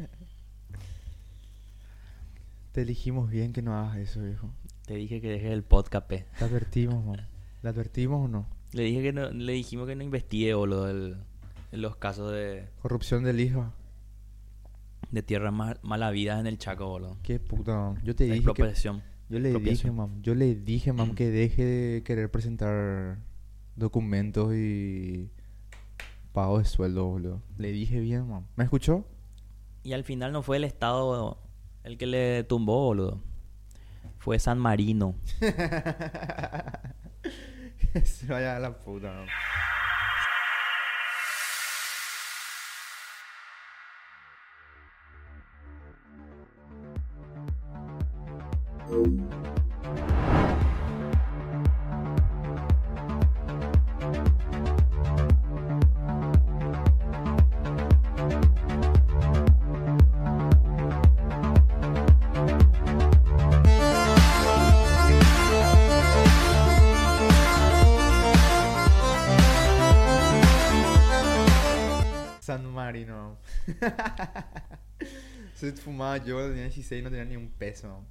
Te elegimos bien que no hagas eso, viejo. Te dije que dejes el podcast, pe. Te advertimos, mam. ¿Le advertimos o no? Le dije que no, le dijimos que no investigue, boludo, el- los casos de, Corrupción del hijo. de tierras mal, malavidas en el Chaco, boludo. Qué puta, mam. Yo te La dije que... Yo le dije, mam. Yo le dije, mam, que deje de querer presentar documentos y... Pago de sueldo, boludo. Le dije bien, mam. ¿Me escuchó? Y al final no fue el Estado el que le tumbó, boludo. Fue San Marino. Que se vaya a la puta. Fumaba yo, tenía 16 y no tenía ni un peso.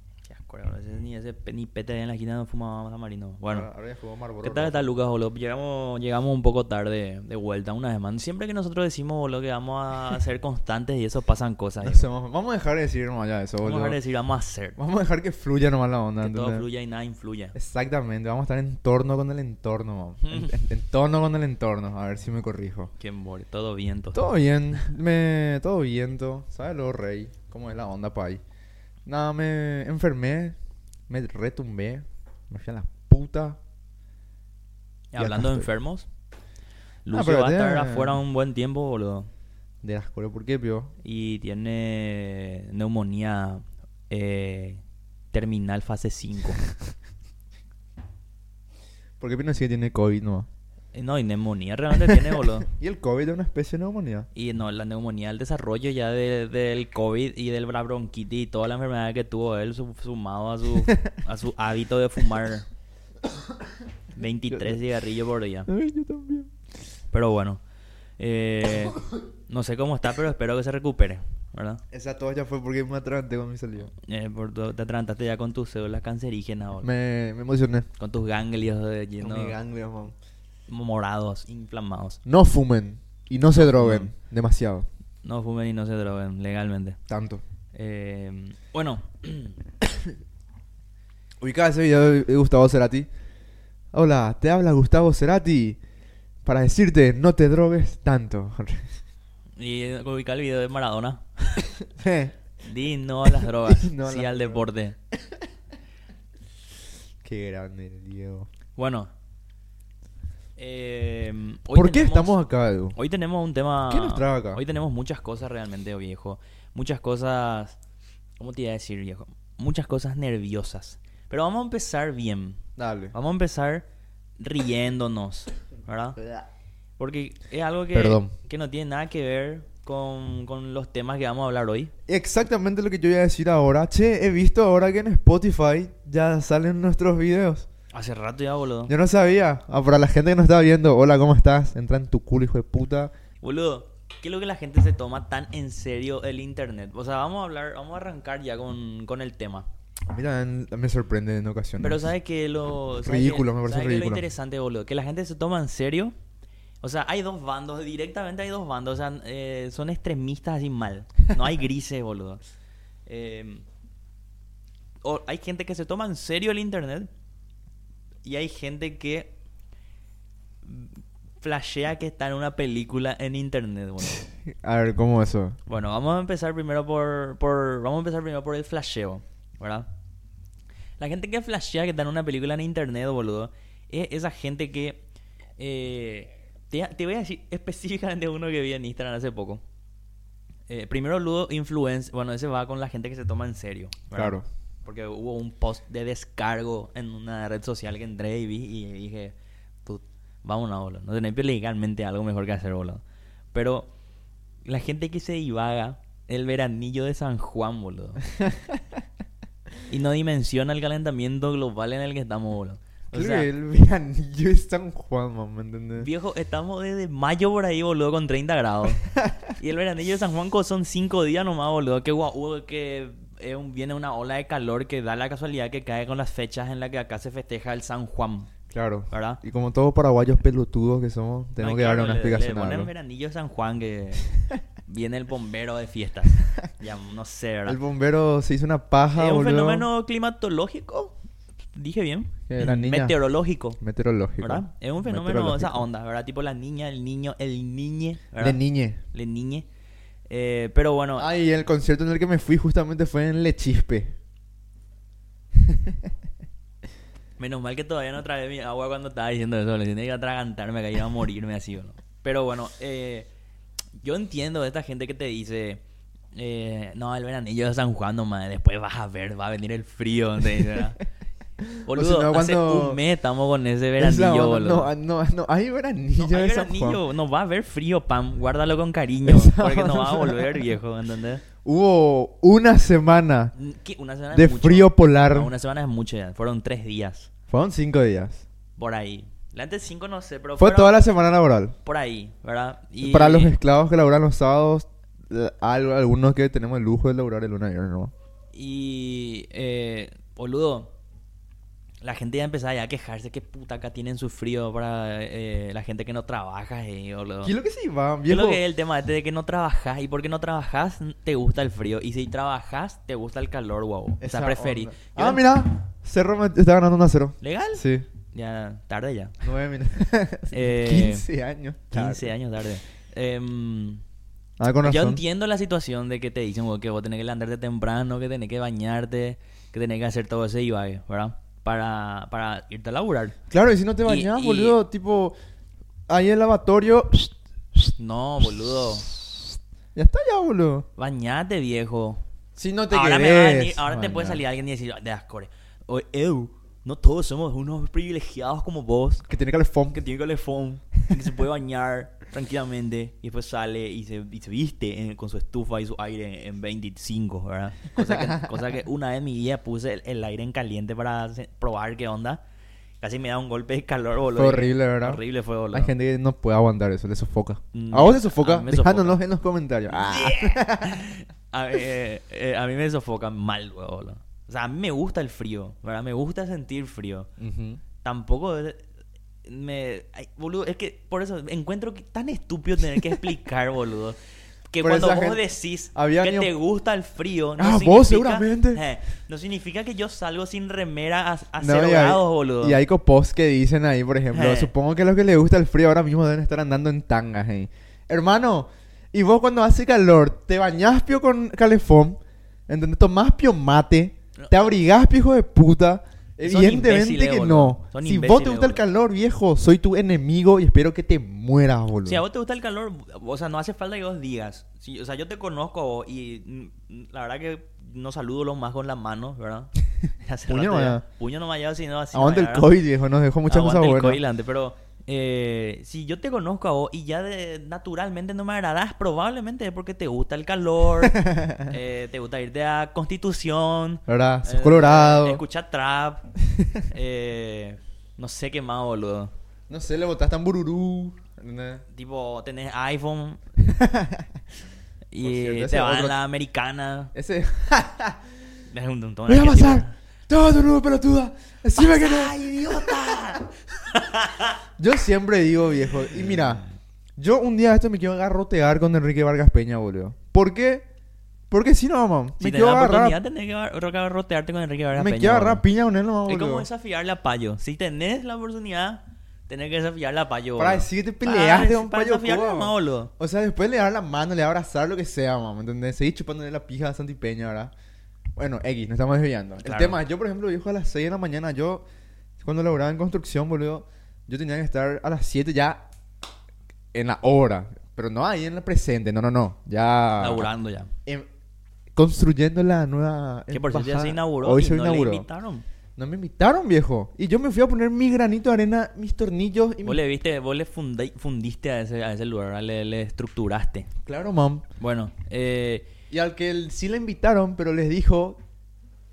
Boludo. Ese- Ni ese ni pete en la esquina no fumaba San Marino. Bueno. Ahora, ahora ya Marlboro ¿Qué tal está Lucas, boludo? Llegamos, llegamos un poco tarde de vuelta una vez más. Siempre que nosotros decimos, boludo, que vamos a ser constantes y eso pasan cosas. Sé, vamos a dejar de decir nomás ya eso, Vamos a boludo. dejar de decir, vamos a hacer. Vamos a dejar que fluya nomás la onda. Que todo fluya y nada influya. Exactamente, vamos a estar en torno con el entorno. En, en- en torno con el entorno, a ver si me corrijo. Qué embole, todo viento. Todo bien, me, todo viento, ¿sabes lo rey? ¿Cómo es la onda pa' ahí? Nada, me enfermé, me retumbé, me fui a la puta. Y Hablando de estoy. enfermos, Ah, Lucio va a estar tiene- afuera un buen tiempo, boludo. De las cosas, ¿por qué, pio? Y tiene neumonía eh, terminal fase 5. ¿Por qué Pino que tiene COVID, no? Eh, no, y neumonía realmente tiene, boludo. Y el COVID es una especie de neumonía. Y no, la neumonía, el desarrollo ya de- del COVID y de la bronquitis y toda la enfermedad que tuvo él su- sumado a su, a su hábito de fumar 23 cigarrillos por día. Ay, yo también. Pero bueno, eh, no sé cómo está, pero espero que se recupere, ¿verdad? Esa tos ya fue porque me atraganté con mi salida. Eh, por tu- te atragantaste ya con tus células cancerígenas, boludo. Me, me emocioné. con tus ganglios de Con lleno mi ganglios, mam. Morados, inflamados. No fumen y no se droguen demasiado. No fumen y no se droguen legalmente. Tanto. Eh, bueno, Ubicaba ese video de Gustavo Cerati. Hola, te habla Gustavo Cerati para decirte no te drogues tanto. y ubica el video de Maradona. Eh, Di no a las drogas, No sí al deporte. Qué grande, Diego. Bueno. Eh, hoy ¿Por qué tenemos- estamos acá, Edu? Hoy tenemos un tema... ¿Qué nos trae acá? Hoy tenemos muchas cosas realmente, viejo. Muchas cosas... ¿Cómo te iba a decir, viejo? Muchas cosas nerviosas. Pero vamos a empezar bien. Dale. Vamos a empezar riéndonos, ¿verdad? Porque es algo que, Perdón. que no tiene nada que ver con, con los temas que vamos a hablar hoy. Exactamente lo que yo iba a decir ahora. Che, he visto ahora que en Spotify ya salen nuestros videos. Hace rato ya, boludo. Yo no sabía. Ah, para la gente que nos está viendo, hola, ¿cómo estás? Entra en tu culo, hijo de puta. Boludo, ¿qué es lo que la gente se toma tan en serio el internet? O sea, vamos a hablar, vamos a arrancar ya con, con el tema. Mira, me sorprende en ocasiones. Pero ¿sabes qué? Lo, ¿sabes Ridículo, me parece ¿sabes qué es ridículo. lo interesante, boludo? Que la gente se toma en serio. O sea, hay dos bandos, directamente hay dos bandos. O sea, eh, son extremistas así mal. No hay grises, boludo. Eh, o hay gente que se toma en serio el internet. Y hay gente que flashea que está en una película en internet, boludo. A ver, ¿cómo eso? Bueno, vamos a empezar primero por, por vamos a empezar primero por el flasheo, ¿verdad? La gente que flashea que está en una película en internet, boludo, es esa gente que eh, te, te voy a decir específicamente uno que vi en Instagram hace poco. Eh, primero Ludo Influence, bueno, ese va con la gente que se toma en serio. ¿verdad? Claro. Porque hubo un post de descargo en una red social que entré y vi y dije, "Put, vámonos, boludo. No tenés legalmente algo mejor que hacer, boludo. Pero la gente que se divaga el veranillo de San Juan, boludo. y no dimensiona el calentamiento global en el que estamos, boludo. O sea, el veranillo es San Juan, man, ¿me entendés? viejo, estamos desde mayo por ahí, boludo, con 30 grados. y el veranillo de San Juanco son cinco días nomás, boludo. Que, guau, que es un- viene una ola de calor que da la casualidad que cae con las fechas en las que acá se festeja el San Juan, Claro. ¿verdad? Y como todos paraguayos pelotudos que somos, tenemos No, que darle una le- explicación Le ponen algo. veranillo San Juan que viene el bombero de fiestas. Ya, no sé, ¿verdad? El bombero se hizo una paja, es un boludo. fenómeno climatológico, dije bien. La niña- Meteorológico. Meteorológico. ¿Verdad? Es un fenómeno de esa onda, ¿verdad? Tipo la niña, el niño, el niñe, ¿verdad? De niñe. Le niñe. Eh, pero bueno, Ah, y el concierto en el que me fui justamente fue en Lechispe. menos mal que todavía no tragué mi agua cuando estaba diciendo eso. Le tenía que atragantarme, que iba a morirme así, ¿o no? Pero bueno, eh, yo entiendo de esta gente que te dice... eh, no, el veranillo de San Juan nomás, después vas a ver, va a venir el frío, te dice, Boludo, no, hace cuando- un mes estamos con ese veranillo, onda. boludo. No, no, no, hay veranillo No, hay veranillo, no va a haber frío, Pam. Guárdalo con cariño, Esa porque no va a volver viejo, ¿entendés? Hubo una semana ¿Qué? Una semana de frío polar. No, una semana es mucho ya. Fueron tres días. Fueron cinco días. Por ahí. La antes cinco no sé, pero Fue fueron toda la semana laboral. por ahí, ¿verdad? Y Para los esclavos que laburan los sábados, al- algunos que tenemos el lujo de laburar el lunes ¿no? Y, eh, boludo, la gente ya empezaba ya a quejarse que puta acá tienen su frío para eh, la gente que no trabaja, eh. ¿Qué es lo que se va, ¿Qué es lo que es el tema este de que no trabajas? Y porque no trabajas, te gusta el frío. Y si trabajas, te gusta el calor, wow. O sea, Esa preferí. Ah, mira. Cerro me está ganando 1 a 0. ¿Legal? Sí. Ya, tarde ya. 9 minutos. Eh, 15 años. 15 años tarde. Ah, con yo entiendo la situación de que te dicen que vos tenés que levantarte temprano, que tenés que bañarte, que tenés que hacer todo ese ibague, ¿verdad? Para, para irte a laburar. Claro, y si no te Y- bañas, y- boludo, tipo... Ahí en el lavatorio... No, boludo. Ya está ya, boludo. Bañate, viejo. Si no te ahora me venir- querés ahora te puede salir alguien y decir, de ascore. Oye, Ew, no todos somos unos privilegiados como vos, Que tiene calefón. que tiene calefón, que se puede bañar tranquilamente y después sale y se, y se viste en- con su estufa y su aire en 25, ¿verdad? Cosa que, cosa que una vez mi vida puse el, el aire en caliente para probar qué onda. Casi me da un golpe de calor, boludo. Fue horrible, ¿verdad? Horrible fue, boludo. Hay gente que no puede aguantar eso, le sofoca. Mm, ¿A vos te sofoca? Dejándonos sofoca. en los comentarios. Ah. a, eh, eh, a mí me sofoca mal, boludo. O sea, a mí me gusta el frío, ¿verdad? Me gusta sentir frío. Ujú. Tampoco es- me... ay, boludo, es que por eso encuentro que tan estúpido tener que explicar, boludo. Que Por cuando vos gente- decís Había que te gusta el frío, no Ah, significa, vos seguramente. eh, no significa que yo salgo sin remera a, a No, cero hay- grados, boludo. Y hay copos que dicen ahí, por ejemplo, Eh. supongo que a los que les gusta el frío ahora mismo deben estar andando en tangas, eh. Hermano, y vos cuando hace calor, te bañás pio con calefón, ¿entendés? Tomás pio mate, te abrigás pio hijo de puta. Evidentemente que no. Si vos te gusta el calor, viejo, soy tu enemigo y espero que te mueras, boludo. Si a vos te gusta el calor, o sea, no hace falta que vos digas. Si- o sea, yo te conozco y mm, la verdad que no saludo lo más con las manos, ¿verdad? Puño no no vaya, sino así. Aguante el COVID, viejo, nos dejó muchas Aguante cosas el buenas. COVID antes, pero eh, si yo te conozco a vos y ya de- naturalmente no me agradás, probablemente es porque te gusta el calor, eh, te gusta irte a Constitución, ¿Verdad? Sos eh, colorado. escuchar trap, eh, no sé qué más, boludo. No sé, le botaste en bururú. Tipo, tenés iPhone y cierto, te otro- en la americana. Ese... Es un montón ¡Voy a pasar! ¡Todo tu nuevo pelotuda! ¡Decime que no! ¡Ay, idiota! Yo siempre digo, viejo, y mira, yo un día esto me quiero agarrotear con Enrique Vargas Peña, boludo. ¿Por qué? Porque si no, mamá, Si me quiero la agarrar, oportunidad, tenés que agar- rotearte con Enrique Vargas me Peña, quiero agarrar piña con él, Es boludo. como desafiarle a Payo. Si tenés la oportunidad, tenés que desafiarle a Payo. Para decir que te Para- peleaste con para Payo desafiarle nomás, mamá. boludo. O sea, después le dar la mano, le abrazar, lo que sea, mamá, ¿me entendés? Seguir chupándole la pija a Santi Peña, ¿verdad? Bueno, X, nos estamos desviando. El Claro. tema es, yo, por ejemplo, viejo, a las 6 de la mañana, yo, cuando laboraba en construcción, boludo, yo tenía que estar a las 7 ya en la hora. Pero no ahí en la presente, no, no, no. Ya... Laburando ya. em, construyendo la nueva Que por cierto ya se inauguró Hoy y se no inauguró. le invitaron. No me invitaron, viejo. Y yo me fui a poner mi granito de arena, mis tornillos y Vos mi... le viste, vos le fundi- fundiste a ese, a ese lugar, le, le estructuraste. Claro, mam. Bueno, eh, Y al que sí le invitaron, pero les dijo...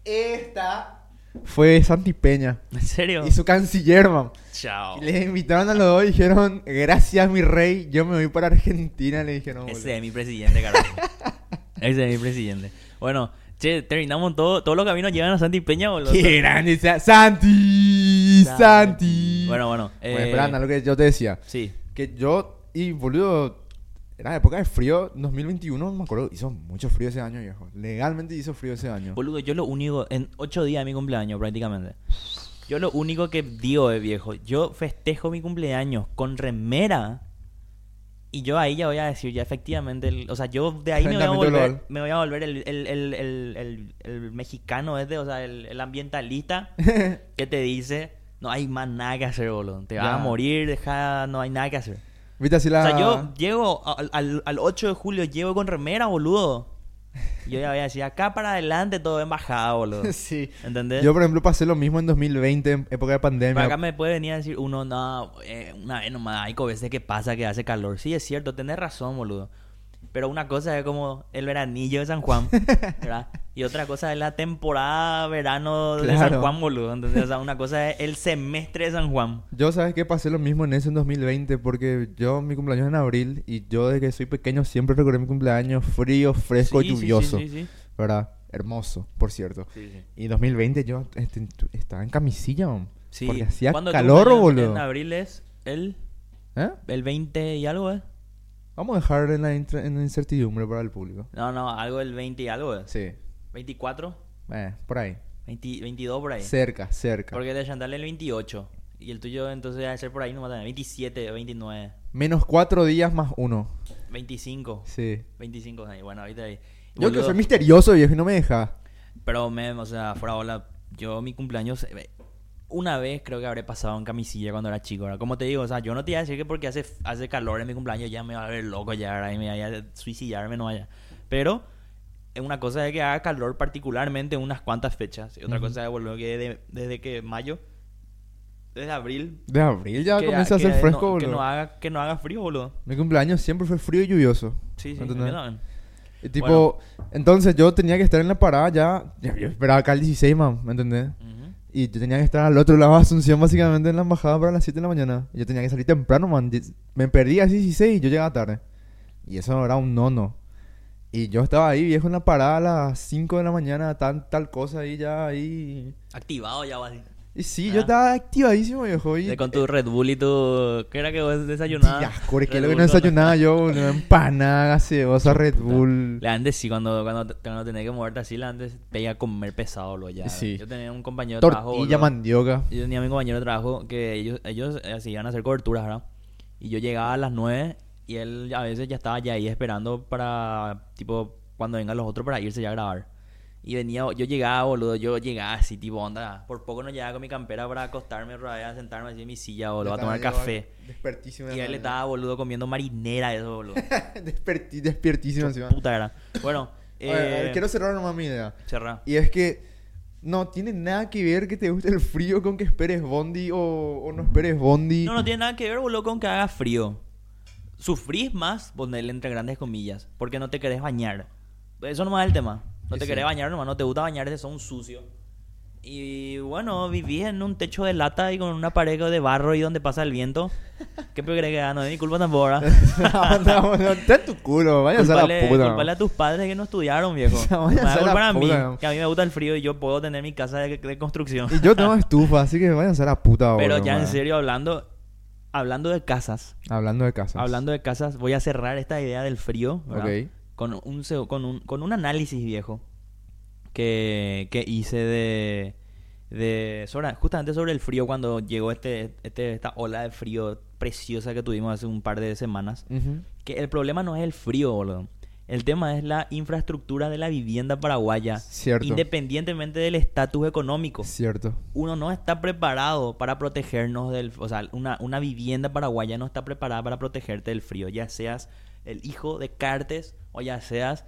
Esta fue Santi Peña. ¿En serio? Y su canciller, man. Chao. Les invitaron a los dos y dijeron, gracias mi rey, yo me voy para Argentina, le dijeron. boludo. Ese es mi presidente, carajo. Ese es mi presidente. Bueno, che, terminamos todo. Todos los caminos llegan a Santi Peña, boludo. ¡Qué grande! sea- ¡Santi! ¡Santi! Bueno, bueno. Eh, Bueno, espera, lo que yo te decía. Sí. Que yo, y boludo, era época de frío, 2021, me acuerdo, hizo mucho frío ese año, viejo. Legalmente hizo frío ese año. Boludo, yo lo único, en ocho días de mi cumpleaños prácticamente. Yo lo único que digo es viejo, yo festejo mi cumpleaños con remera. Y yo ahí ya voy a decir, ya efectivamente, el- o sea, yo de ahí me voy a volver, me voy a volver el, el, el, el, el- el mexicano este, o sea, el, ambientalista que te dice, no hay más nada que hacer, boludo. Te vas a morir, deja, no hay nada que hacer. ¿Viste así la...? O sea, yo llego al, al, al 8 de julio, llego con remera, boludo. Yo ya voy a decir, acá para adelante todo en bajada, boludo. sí. ¿Entendés? Yo, por ejemplo, pasé lo mismo en 2020, en época de pandemia. Pero acá me puede venir a decir uno, no, eh, una vez nomás, hay veces que pasa que hace calor. Sí, es cierto, tenés razón, boludo. Pero una cosa es como el veranillo de San Juan, ¿verdad? Y otra cosa es la temporada verano de San. Juan, boludo. ¿entendés? O sea, una cosa es el semestre de San Juan. Yo, ¿sabes qué? Pasé lo mismo en eso en 2020 porque yo, mi cumpleaños es en abril y yo desde que soy pequeño siempre recordé mi cumpleaños frío, fresco Sí, y sí, sí, lluvioso. Sí, sí, ¿Verdad? Hermoso, por cierto. sí, sí. Y 2020 yo este, estaba en camisilla, man. Sí. Porque hacía ¿Cuándo tu calor, boludo. En abril es el, ¿Eh? el 20 y algo, ¿eh? Vamos a dejar en la, en la incertidumbre para el público. No, no, algo del 20 y algo, ¿eh? Sí. 24, Eh, por ahí. 20 22 por ahí. Cerca, cerca. Porque de Chantal el 28. Y el tuyo entonces debe ser por ahí nomás también. 27, 29, Menos cuatro días más uno. 25. Sí. 25 ahí. Bueno, ahorita ahí. Yo que soy misterioso, viejo, y no me deja. Pero, me, o sea, fuera bola, yo mi cumpleaños... Una vez creo que habré pasado en camisilla cuando era chico, ¿verdad? Como te digo, o sea, yo no te iba a decir que porque hace, hace calor en mi cumpleaños ya me va a ver loco ya, ¿verdad? Y me vaya a suicidarme, no vaya. Pero es una cosa es que haga calor particularmente en unas cuantas fechas. Y otra Ujú. cosa es, boludo, que de- desde que mayo, desde abril... De abril ya que- comienza a que ser fresco, no, que boludo. no haga Que no haga frío, boludo. Mi cumpleaños siempre fue frío y lluvioso. Sí, sí. Y tipo, entonces yo tenía que estar en la parada ya. yo esperaba acá el 16, man, ¿me entendés? Ujú. Y yo tenía que estar al otro lado de Asunción, básicamente, en la embajada para las 7 de la mañana. Yo tenía que salir temprano, man. Me perdí así 16 y yo llegaba tarde. Y eso era un nono. Y yo estaba ahí, viejo, en la parada a las 5 de la mañana, tan, tal cosa ahí ya, ahí. Activado ya, va. Y sí, Ah. yo estaba activadísimo, viejo. Y, con tu Red Bull y tu... ¿Qué era que vos desayunabas? Ya, core, que Red lo que no desayunaba yo, boludo, empanada, gaseosa, Red. Bull. Le antes sí, cuando, cuando, cuando tenés que moverte así, le antes pega a comer pesado, lo ya. Sí. Yo tenía un compañero de trabajo. Tortilla, boludo. mandioca. Yo tenía a mi compañero de trabajo que ellos, ellos eh, se iban a hacer coberturas, ¿verdad? Y yo llegaba a las 9 y él a veces ya estaba ya ahí esperando para, tipo, cuando vengan los otros para irse ya a grabar. Y venía, yo llegaba, boludo, yo llegaba así, tipo, onda, por poco no llegaba con mi campera para acostarme, a sentarme así en mi silla, boludo, a tomar café. Despertísimo. Y él estaba, boludo, comiendo marinera, eso, boludo. Desperti- despiertísimo encima. Puta era. Bueno, A ver, a ver, eh, quiero cerrar nomás mi idea. cerra. Y es que no tiene nada que ver que te guste el frío con que esperes Bondi o, o no esperes Bondi. No, no tiene nada que ver, boludo, con que haga frío. Sufrís más, ponerle entre grandes comillas, porque no te querés bañar. Eso nomás es el tema. No te sí. querés bañar nomás, no te gusta bañarte, sos un sucio. Y bueno, vivís en un techo de lata y con una pared de barro y donde pasa el viento. ¿Qué peor crees que haga? No es mi culpa tampoco, ¿verdad? no, no, tu culo, vaya a ser la puta. culpale a tus padres que no estudiaron, viejo. vaya a da ser la culpa a mí, que a mí me gusta el frío y yo puedo tener mi casa de, de construcción. Y yo tengo estufa, así que vayan a ser la puta Pero boludo, ya en serio, hablando, hablando de casas, Hablando de casas. Hablando de casas, voy a cerrar esta idea del frío, ¿verdad? Ok. Con un, con un con un análisis viejo que, que hice de de sobre- justamente sobre el frío cuando llegó este, este esta ola de frío preciosa que tuvimos hace un par de semanas, que el problema no es el frío, boludo. El tema es la infraestructura de la vivienda paraguaya, Cierto. independientemente del estatus económico Cierto. uno no está preparado para protegernos del... O sea, una, una vivienda paraguaya no está preparada para protegerte del frío, ya seas el hijo de Cartes o ya seas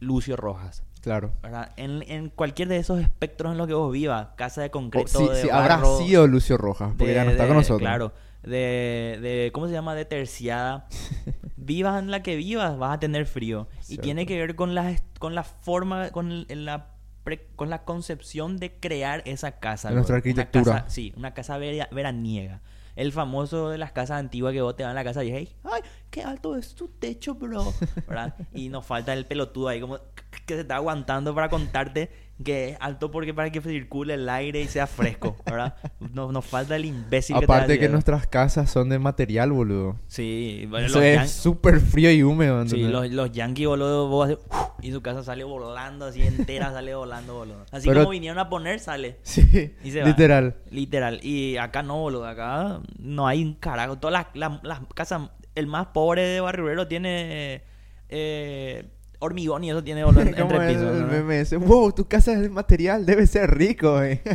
Lucio Rojas. Claro. En, en cualquier de esos espectros en los que vos vivas, casa de concreto, sí, de sí, habrá sido Lucio Rojas, porque de- ya no está de- con nosotros. Claro, de, de, ¿cómo se llama? De terciada. vivas en la que vivas, vas a tener frío. Y Cierto. tiene que ver con la, con la forma, con la pre- con la concepción de crear esa casa. De nuestra bro. Una arquitectura. casa- sí, una casa vera- veraniega. El famoso de las casas antiguas que vos te vas a la casa y dices, ¡ay, qué alto es tu techo, bro! ¿Verdad? Y nos falta el pelotudo ahí como que se está aguantando para contarte que es alto porque para que circule el aire y sea fresco, ¿verdad? Nos, nos falta el imbécil que te Aparte da que nuestras casas son de material, boludo. Sí, bueno, Eso es súper frío y húmedo. sí, ¿entendés? los, los yankees, boludo, vos haces, y su casa sale volando así entera, sale volando, boludo. Así Pero- como vinieron a poner, sale. Sí, Y se va. literal. Literal. Y acá no, boludo. Acá no hay un carajo. Todas las, las- las casas, el más pobre de Barrio Obrero tiene eh, hormigón y eso tiene boludo, entre el, pisos. el ¿no? meme ese, wow, tu casa es de material, debe ser rico, eh.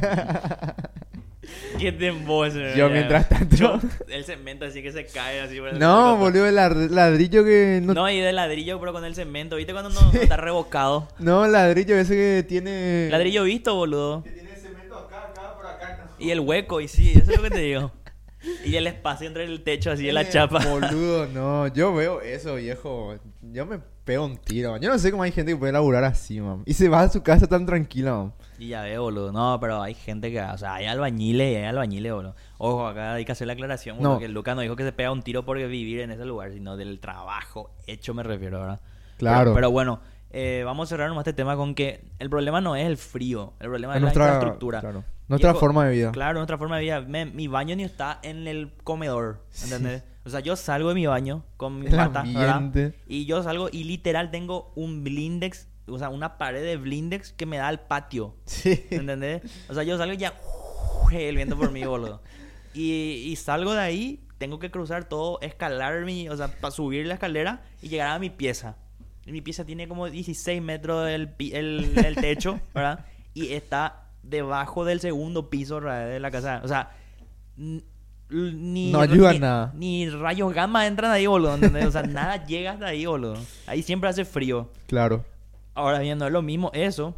¿Qué te embose, Yo, mientras tanto- Yo- el cemento así que se cae así. por el- no, boludo, el ladrillo que... No, No, y de ladrillo, pero con el cemento. ¿Viste cuando no, no está revocado? no, ladrillo ese que tiene... Ladrillo visto, boludo. Que tiene cemento acá, acá, por acá. Y el hueco, y sí, eso es lo que te digo. Y el espacio entre el techo así de la Eh, chapa. Boludo, no. Yo veo eso, viejo. Yo me pego un tiro. man. Yo no sé cómo hay gente que puede laburar así, man. Y se va a su casa tan tranquila, man. Y ya veo, boludo. No, pero hay gente que... O sea, hay albañiles y hay albañiles, boludo. Ojo, acá hay que hacer la aclaración. No. Porque Lucas no dijo que se pega un tiro porque vivir en ese lugar, sino del trabajo hecho me refiero, ¿verdad? Claro. Pero, pero bueno, eh, vamos a cerrar nomás este tema con que el problema no es el frío. El problema Es es nuestra, la infraestructura. claro, nuestra forma de vida. Claro, nuestra forma de vida. Me- mi baño ni está en el comedor, ¿entendés? O sea, yo salgo de mi baño con mi El pata, ¿verdad? Y yo salgo y literal tengo un blindex, o sea, una pared de blindex que me da al patio. Sí. ¿Entendés? O sea, yo salgo y ya el viento por mí, boludo. Y, y salgo de ahí, tengo que cruzar todo, escalar mi, o sea, para subir la escalera y llegar a mi pieza. Mi pieza tiene como 16 metros el, pi- el, el techo, ¿verdad? Y está debajo del segundo piso ¿verdad? de la casa. O sea, ni, No ayuda ni- nada. Ni rayos gamma entran ahí, boludo. ¿entendés? O sea, nada llega hasta ahí, boludo. Ahí siempre hace frío. Claro. Ahora bien, no es lo mismo eso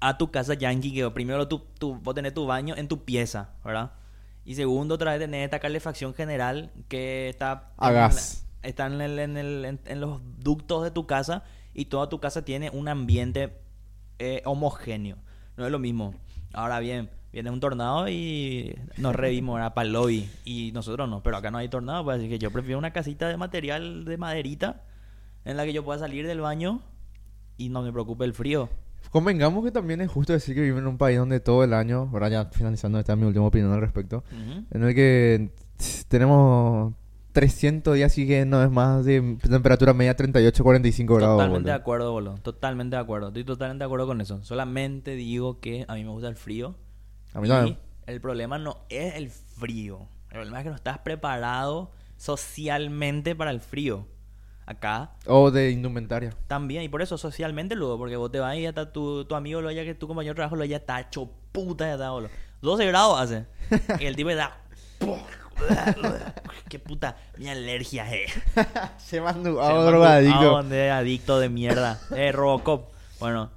a tu casa yankee, que primero tú, tú, vos tenés tu baño en tu pieza, ¿verdad? Y segundo, otra vez tenés esta calefacción general que está... A gas. Está en, el- en el- en- en los ductos de tu casa y toda tu casa tiene un ambiente eh, homogéneo. No es lo mismo. Ahora bien, viene un tornado y nos revimos para el lobby. Y nosotros no, pero acá no hay tornado, pues así que yo prefiero una casita de material de maderita en la que yo pueda salir del baño y no me preocupe el frío. Convengamos que también es justo decir que vivimos en un país donde todo el año, ahora ya finalizando, esta es mi última opinión al respecto, Ujú. en el que tenemos 300 días y que no es más de temperatura media 38, 45 grados. Totalmente boludo. de acuerdo, boludo. Totalmente de acuerdo. Estoy totalmente de acuerdo con eso. Solamente digo que a mí me gusta el frío. A mí y también. el problema no es el frío. El problema es que no estás preparado socialmente para el frío. Acá O de indumentaria. también. Y por eso socialmente luego. Porque vos te vas y ya está tu, tu amigo, lo ya que tu compañero de trabajo, lo ya está hecho puta, ya está, boludo. 12 grados hace. y el tipo está... Qué puta, mi alergia, eh. Se mandó a llama drogadicto. Adicto de mierda. Eh, Robocop. Bueno.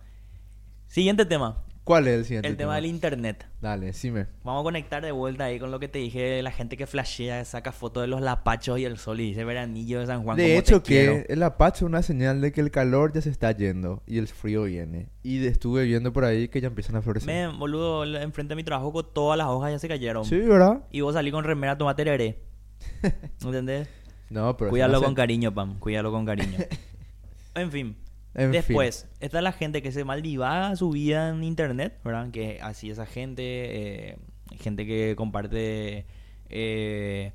Siguiente tema. ¿Cuál es el siguiente? El tema del internet. Dale, decime. Vamos a conectar de vuelta ahí con lo que te dije de la gente que flashea, saca fotos de los lapachos y el sol y dice veranillo de San Juan. de hecho, te quiero". que el apache es una señal de que el calor ya se está yendo y el frío viene. Y estuve viendo por ahí que ya empiezan a florecer. Me, boludo, enfrente de mi trabajo con todas las hojas ya se cayeron. Sí, ¿verdad? Y vos salí con remera tomate tereré. ¿Entendés? No, pero... Cuídalo no con cariño, Pam. Cuídalo con cariño. en fin. En fin. Después, está la gente que se maldivaga su vida en internet, ¿verdad? Que así esa gente, eh, gente que comparte eh,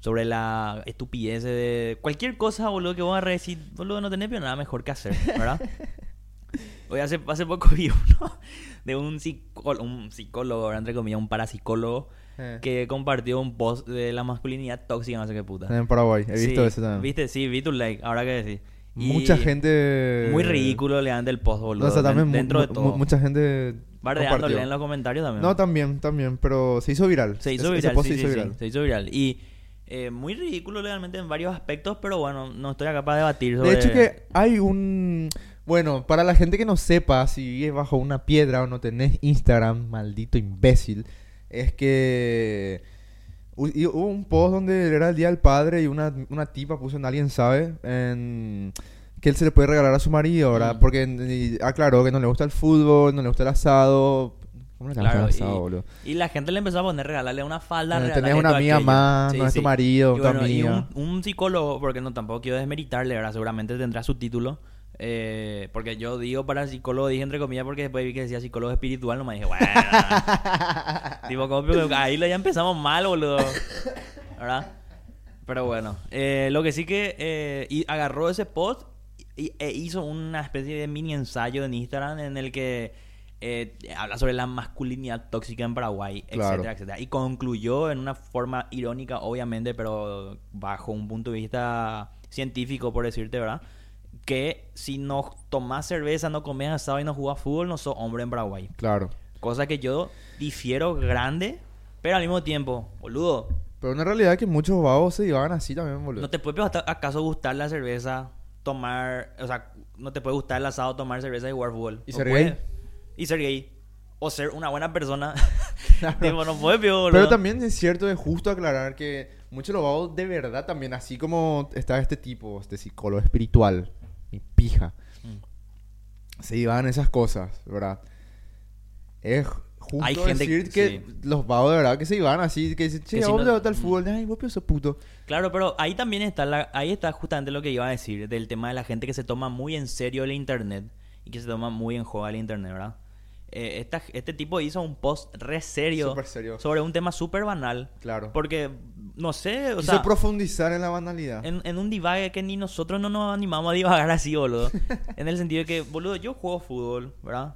sobre la estupidez de cualquier cosa, boludo, que vos a decir, boludo, no tenés nada mejor que hacer, ¿verdad? Hoy hace, hace poco vi uno de un, psicó- un psicólogo, entre comillas, un parapsicólogo, Eh. que compartió un post de la masculinidad tóxica, no sé qué puta. En Paraguay, he visto Sí, eso también. ¿Viste? Sí, vi tu like, ahora que decís. Mucha gente... Muy ridículo le dan del post, boludo. No, o sea, también dentro de todo. mucha gente Bardeándole en los comentarios también. No, también, también, pero se hizo viral. se hizo viral, sí, se hizo sí, sí, viral. se hizo viral. Y eh, muy ridículo legalmente en varios aspectos, pero bueno, no estoy acá para debatir sobre... De hecho que hay un... Bueno, para la gente que no sepa si vives bajo una piedra o no tenés Instagram, maldito imbécil, es que y hubo un post donde era el Día del Padre y una, una tipa puso en Alguien Sabe en que él se le puede regalar a su marido, ¿verdad? Mm. Porque y aclaró que no le gusta el fútbol, no le gusta el asado. ¿Cómo no le Claro, el asado, y- boludo? Y la gente le empezó a poner, regalarle una falda. Eh, regalarle tenés una amiga aquello. más, Sí, no es tu sí. marido, Y tu bueno, y amiga. un, un psicólogo, porque no tampoco quiero desmeritarle, ¿verdad? Seguramente tendrá su título. Eh, porque yo digo para psicólogo, dije entre comillas, porque después vi que decía psicólogo espiritual, no me dije, bueno. tipo, como, ahí ya empezamos mal, boludo. ¿Verdad? Pero bueno, eh, lo que sí que eh, y agarró ese post y, e hizo una especie de mini ensayo en Instagram en el que eh, habla sobre la masculinidad tóxica en Paraguay, Claro. etcétera, etcétera. Y concluyó en una forma irónica, obviamente, pero bajo un punto de vista científico, por decirte, ¿verdad? Que si no tomás cerveza, no comes asado y no jugás fútbol, no sos hombre en Paraguay. Claro. Cosa que yo difiero grande, pero al mismo tiempo, boludo, Pero una realidad es que muchos vagos se llevaban así también, boludo. ¿No te puede acaso gustar la cerveza, tomar, o sea, no te puede gustar el asado, tomar cerveza y jugar fútbol? ¿Y ¿No ser gay? Y ser gay. O ser una buena persona. Claro. Tipo, no puede, boludo. Pero también es cierto, es justo aclarar que muchos de los vagos de verdad también, así como está este tipo, este psicólogo espiritual, pija, Mm. se iban esas cosas, ¿verdad? Es justo Hay gente- decir que sí. los vagos de verdad que se iban así, que dicen, che, Que ¿a si vos no- el Mm. fútbol? Ay, vos sos puto. Claro, pero ahí también está la, ahí está justamente lo que iba a decir del tema de la gente que se toma muy en serio el internet y que se toma muy en juego el internet, ¿verdad? Eh, esta- este tipo hizo un post re serio, serio. sobre un tema súper banal. Claro. Porque, no sé, o Quiso sea, profundizar en la banalidad. en, en un divague que ni nosotros no nos animamos a divagar así, boludo. en el sentido de que, boludo, yo juego fútbol, ¿verdad?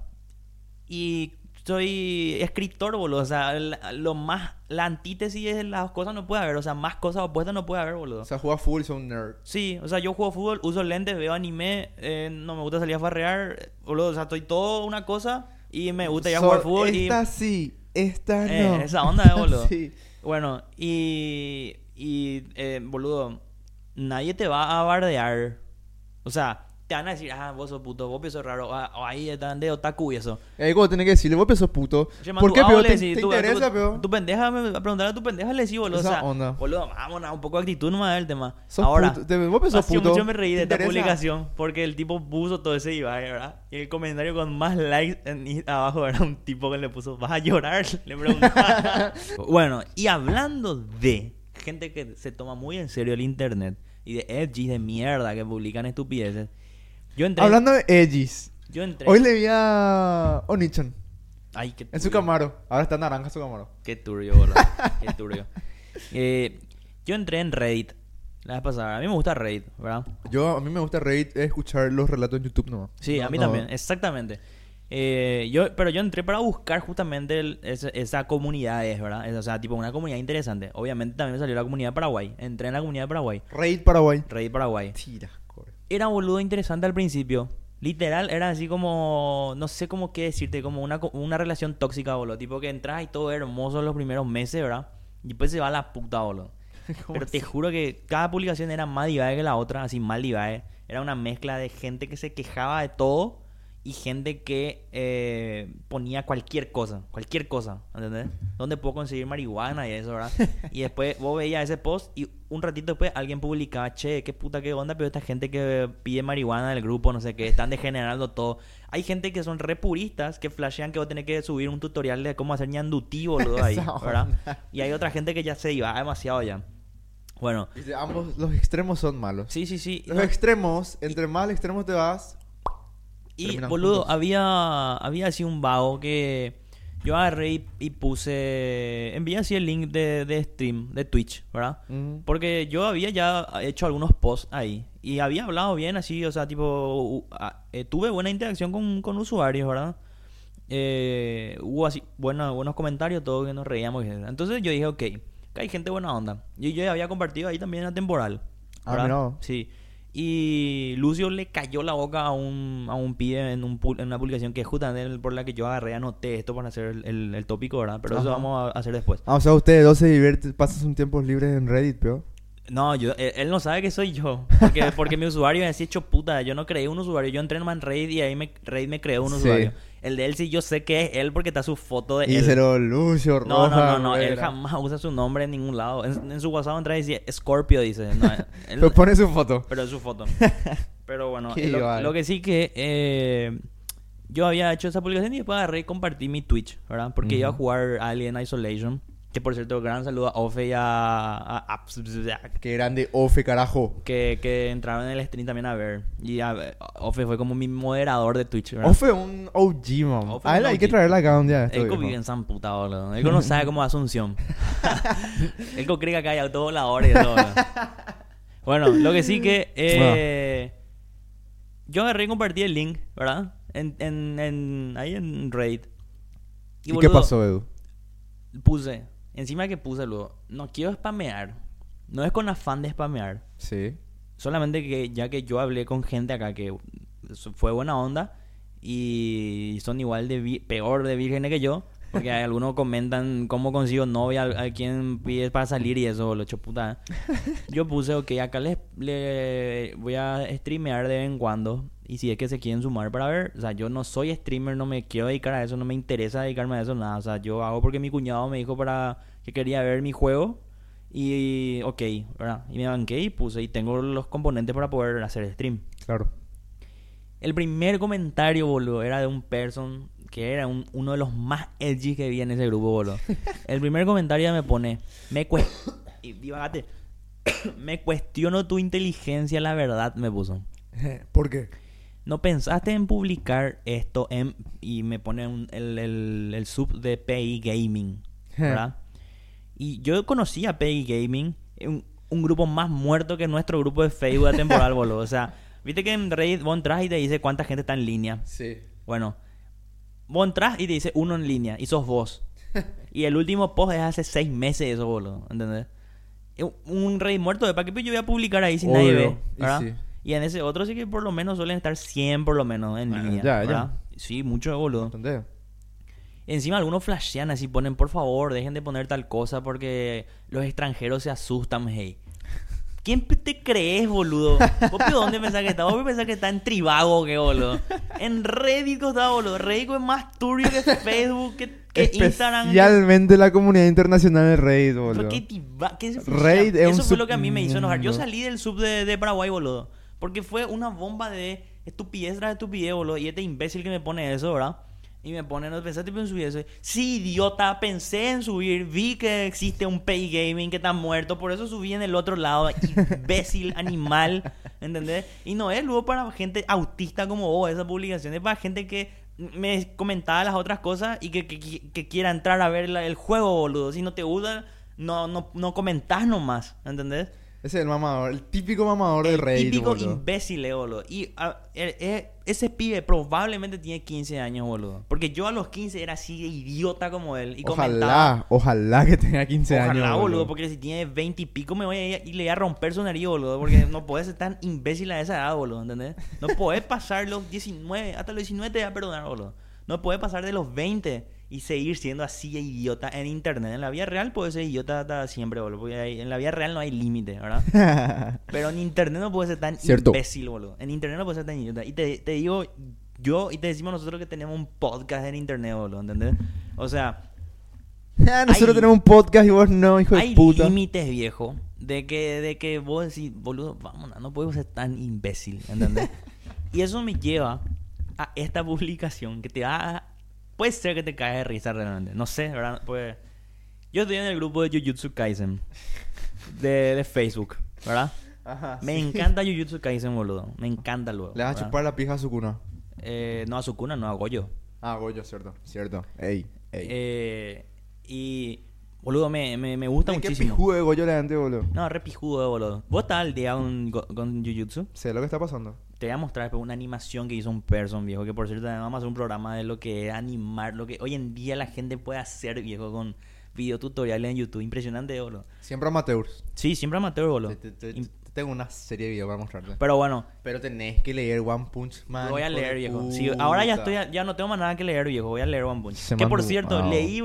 Y soy escritor, boludo. O sea, la- lo más, la antítesis de las cosas no puede haber. O sea, más cosas opuestas no puede haber, boludo. O sea, juega fútbol y sos un nerd. Sí, o sea, yo juego fútbol, uso lentes, veo anime, eh, no me gusta salir a farrear, boludo. O sea, estoy todo una cosa y me gusta ir a So- jugar fútbol y... Esta sí, esta Eh, no. esa onda, eh, boludo. sí. Bueno, y, y eh, boludo, nadie te va a bardear. O sea, te van a decir, ah, vos sos puto, vos sos raro, ah, o ahí están de otaku y eso. Eh, como tenés que decirle, vos sos puto. ¿Por qué, ah, te, te interesa, tu, pero? Tu pendeja, me, a preguntar a tu pendeja le decís, boludo. Esa o sea, onda. boludo, vámonos, un poco de actitud nomás del tema. Sos Ahora, puto, te- vos sos puto. mucho me reí ¿Te de esta interesa? publicación porque el tipo puso todo ese Ibai, ¿verdad? Y el comentario con más likes en, abajo era un tipo que le puso, ¿vas a llorar? Le preguntaba. bueno, y hablando de gente que se toma muy en serio el internet y de edgys de mierda que publican estupideces, yo entré... Hablando de Edgys, yo entré... hoy le vi a Onichan Ay, qué en su. Camaro. Ahora está naranja su Camaro. Qué turbio, boludo. Qué turbio. Eh, yo entré en Reddit la vez pasada. A mí me gusta Reddit, ¿verdad? Yo, a mí me gusta Reddit escuchar los relatos en YouTube nomás. Sí, No, a mí no. también, exactamente. Eh, yo, pero yo entré para buscar justamente el- esa, esa comunidad, es, ¿verdad? Es, o sea, tipo una comunidad interesante. Obviamente también me salió la comunidad de Paraguay. Entré en la comunidad de Paraguay. Reddit Paraguay. Reddit Paraguay. Tira. Era boludo interesante al principio. Literal, era así como, no sé cómo qué decirte, como una, una relación tóxica, boludo. Tipo que entras y todo hermoso los primeros meses, ¿verdad? Y después se va a la puta, boludo. ¿Cómo Pero te juro que cada publicación era más divague que la otra, así mal divague. Era una mezcla de gente que se quejaba de todo y gente que eh, ponía cualquier cosa, cualquier cosa, ¿entendés? ¿Dónde puedo conseguir marihuana y eso, verdad? Y después vos veías ese post y un ratito después alguien publicaba, che, qué puta, qué onda, pero esta gente que pide marihuana del grupo, no sé qué, están degenerando todo. Hay gente que son re puristas que flashean que vos tenés que subir un tutorial de cómo hacer ñandutí, boludo, ahí, ¿verdad? Y hay otra gente que ya se iba demasiado ya. Bueno, Dice, ambos, los extremos son malos. sí, sí, sí. Los no, extremos, entre más al extremo te vas, y boludo, juntos. había, había así un vago que yo agarré y, y puse, envié así el link de, de stream, de Twitch, ¿verdad? mm, Porque yo había ya hecho algunos posts ahí y había hablado bien así, o sea, tipo, eh, tuve buena interacción con, con usuarios, ¿verdad? Eh, hubo así buena- buenos comentarios, todo que nos reíamos. Entonces yo dije, ok, que hay gente buena onda. Y yo ya había compartido ahí también la temporal. Ah, ¿verdad? mirá. Sí. Y Lucio le cayó la boca a un, a un pibe en, un, en una publicación que justamente el- por la que yo agarré, anoté esto para hacer el, el- el tópico, ¿verdad? Pero eso vamos a hacer después. Ah, o sea, ustedes dos se divierten, pasan sus tiempos libres en Reddit, pero. No, yo, él, él no sabe que soy yo. Porque, porque mi usuario es así hecho puta. Yo no creé un usuario. Yo entré en Raid y ahí me, Raid me creó un Sí. usuario. El de él sí yo sé que es él porque está su foto de él. Díselo, Lucio, No, no, Roja, no, no. Él jamás usa su nombre en ningún lado. En, en su WhatsApp entra y dice Scorpio, dice. No, él- Pero pone su foto. pero es su foto. Pero bueno, eh, lo, lo que sí que eh, yo había hecho esa publicación y después agarré y compartí mi Twitch, ¿verdad? Porque iba a jugar Alien Isolation. Que por cierto, gran saludo a Ofe y a, a- a- Qué grande Ofe, carajo. que, que entraron en el stream también a ver. Y Ofe fue como mi moderador de Twitch, ¿verdad? Ofe un OG, man. Ofe A él un hay que OG. traerle acá un día. Elco vive en San puta, boludo. Elco no sabe cómo Asunción. Elco cree que acá hay autovoladores y todo. Bueno, lo que sí que... eh, Yo agarré y compartí el link, ¿verdad? En, en, en, ahí en Raid. ¿Y, qué boludo, pasó, Edu? Puse. Encima que puse luego. No quiero spamear. No es con afán de spamear. Sí. Solamente que ya que yo hablé con gente acá que fue buena onda y son igual de peor de vírgenes que yo, porque algunos comentan cómo consigo novia, a, a quién pides para salir y eso, lo hecho puta. Yo puse, ok, acá les, le voy a streamear de vez en cuando y si es que se quieren sumar para ver, o sea, yo no soy streamer, no me quiero dedicar a eso, no me interesa dedicarme a eso, nada, o sea, yo hago porque mi cuñado me dijo para que quería ver mi juego y ok, ¿verdad? Y me banqué y puse y tengo los componentes para poder hacer stream. Claro. El primer comentario, boludo, era de un person que era un- uno de los más edgy que vi en ese grupo, boludo. El primer comentario me pone, me cuest... y divagate. me cuestiono tu inteligencia, la verdad, me puso. ¿Por qué? ¿No pensaste en publicar esto en... y me pone un- el, el, el sub de PI Gaming, ¿verdad? Y yo conocí a PI Gaming, un, un grupo más muerto que nuestro grupo de Facebook temporal, boludo. O sea, viste que en Reddit vos entras y te dice cuánta gente está en línea. Sí. Bueno, vos entras y te dice uno en línea y sos vos. y el último post es hace seis meses eso, boludo. ¿Entendés? Un rey muerto de para qué yo voy a publicar ahí sin nadie ve, y ¿verdad? sí. Y en ese otro sí que por lo menos suelen estar 100 por lo menos en línea, ya, ya. Sí, mucho boludo. ¿Entendés? Encima algunos flashean así, ponen por favor, dejen de poner tal cosa porque los extranjeros se asustan, hey. ¿Quién te crees, boludo? ¿Vos de dónde pensás que está? ¿Vos pensás que está en Tribago, que boludo? En Reddit está, boludo. Reddit es más turbio que Facebook, que, que Especialmente la comunidad internacional de Reddit, boludo. ¿Por qué qué Raid es Eso un fue lo que a mí me hizo enojar. Yo salí del sub de, de Paraguay, boludo. Porque fue una bomba de estupidez tras estupidez, boludo. Y este imbécil que me pone eso, ¿verdad? Y me pone, ¿no pensaste en subir eso? Sí, idiota, pensé en subir. Vi que existe un Pay Gaming que está muerto. Por eso subí en el otro lado. Imbécil, animal. ¿Entendés? Y no es luego para gente autista como vos, esa publicación. Es para gente que me comentaba las otras cosas y que, que, que- que quiera entrar a ver la- el juego, boludo. Si no te gusta, no, no, no comentás nomás. ¿Entendés? Ese es el mamador, el típico mamador de El típico boludo. imbécil, eh, boludo. Y ah, eh, eh, ese pibe probablemente tiene 15 años, boludo. Porque yo a los 15 era así de idiota como él. Y comentaba. Ojalá, ojalá que tenga 15 Ojalá, años, boludo, boludo. porque si tiene 20 y pico me voy a ir y le voy a romper su nariz, boludo. Porque no puedes ser tan imbécil a esa edad, boludo, ¿entendés? No puedes pasar los 19, hasta los 19 te voy a perdonar, boludo. No puedes pasar de los 20 y seguir siendo así idiota en internet. En la vida real puedes ser idiota hasta siempre, boludo. Porque en la vida real no hay límite, ¿verdad? Pero en internet no puedes ser tan Cierto. imbécil, boludo. En internet no puedes ser tan idiota. Y te, te digo yo y te decimos nosotros que tenemos un podcast en internet, boludo, ¿entendés? O sea, Ah, Nosotros Hay- tenemos un podcast y vos no, hijo de hay puta. límites, viejo, de que, de que vos decís, boludo, vamos, no podemos ser tan imbécil, ¿entendés? y eso me lleva a esta publicación que te va a... Puede ser que te caes de risa realmente, no sé, ¿verdad? Pues, yo estoy en el grupo de Jujutsu Kaisen de, de Facebook, ¿verdad? Ajá, Me sí. encanta Jujutsu Kaisen, boludo. Me encanta luego. Le vas a chupar la pija a su cuna. Eh, no a Sukuna, no a Goyo. Ah, Goyo, cierto. Cierto. Ey, ey. Eh, y, boludo, me, me, me gusta ¿Qué muchísimo. pijudo de Goyo le boludo? No, re pijudo, boludo. ¿Vos estás al día con, con Jujutsu? Sé lo que está pasando. Te voy a mostrar después una animación que hizo un person, viejo. Que por cierto, también vamos a hacer un programa de lo que es animar, lo que hoy en día la gente puede hacer, viejo, con videotutoriales en YouTube. Impresionante, boludo. Siempre amateurs. Sí, siempre amateur, boludo. Te, te- te- Im- te tengo una serie de videos para mostrarte. Pero bueno, Pero tenés que leer One Punch Man. voy a leer, viejo. Sí, ahora ya estoy, ya no tengo más nada que leer, viejo. Voy a leer One Punch. Se que por cierto, wow. leí,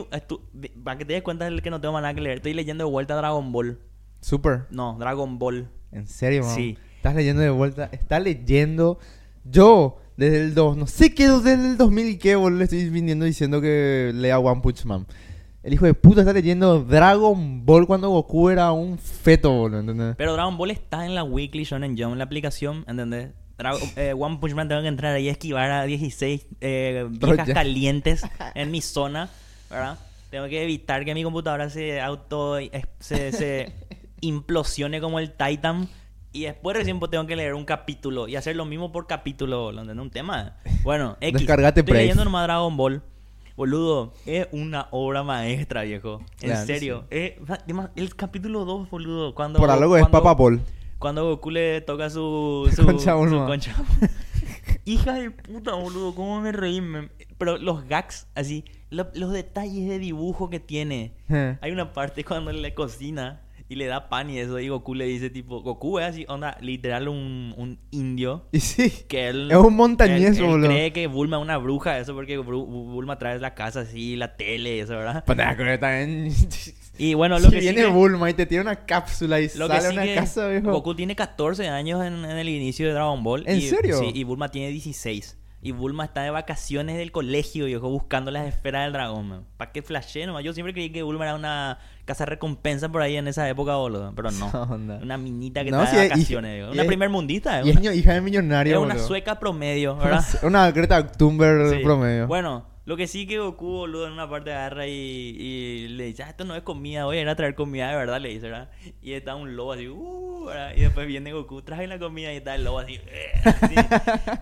para que te des cuenta que no tengo más nada que leer. Estoy leyendo de vuelta Dragon Ball. Super. No, Dragon Ball. ¿En serio, man? Sí. Estás leyendo de vuelta. Estás leyendo. Yo, desde el 2, no sé qué, desde el 2000 y qué, boludo, le estoy viniendo diciendo que lea One Punch Man. El hijo de puta está leyendo Dragon Ball cuando Goku era un feto, boludo, ¿entendés? Pero Dragon Ball está en la Weekly Shonen Jump, en la aplicación, ¿entendés? Dra- eh, One Punch Man tengo que entrar ahí a esquivar a 16 eh, viejas calientes en mi zona, ¿verdad? Tengo que evitar que mi computadora se auto eh, se, se implosione como el Titan y después recién pues tengo que leer un capítulo y hacer lo mismo por capítulo, ¿lo entendés? Un tema. Bueno, X. Descargate Estoy Brave. leyendo nomás Dragon Ball. Boludo, es una obra maestra, viejo. En Claro, serio. Es- además, el capítulo 2, boludo, cuando Por algo es cuando- Papa Paul. cuando Goku le toca su, su, Concha su concha. Hija de puta, boludo, cómo me reí. me- Pero los gags, así, lo- los detalles de dibujo que tiene. Eh. Hay una parte cuando le cocina y le da pan y eso, y Goku le dice tipo, Goku es así, onda, literal un, un indio. Y sí. Que él, Es un montañés, él- él boludo. cree que Bulma es una bruja, eso porque Bulma trae la casa así, la tele, eso, ¿verdad? Pues nada, que también. Y bueno, lo si que viene que- Bulma y te tira una cápsula y Lo que sale sí una que casa, viejo. Goku tiene 14 años en, en el inicio de Dragon Ball. ¿En y- serio? Sí, y Bulma tiene 16. Y Bulma está de vacaciones del colegio, viejo, buscando las esferas del dragón, ¿Para qué flashé nomás? Yo siempre creí que Bulma era una casa recompensa por ahí en esa época, boludo. Pero no. Onda. Una minita que No, está de vacaciones, viejo. Una es- primer Y es una, ño- hija de millonario, es una boludo. sueca promedio, ¿verdad? Una Greta Thunberg Sí. promedio. Bueno, lo que sí que Goku, boludo, en una parte agarra y, y le dice, ah, esto no es comida, voy a ir a traer comida de verdad, le dice, ¿verdad? Y está un lobo así, uh. Y después viene Goku, trae la comida y está el lobo así, "Eh", así.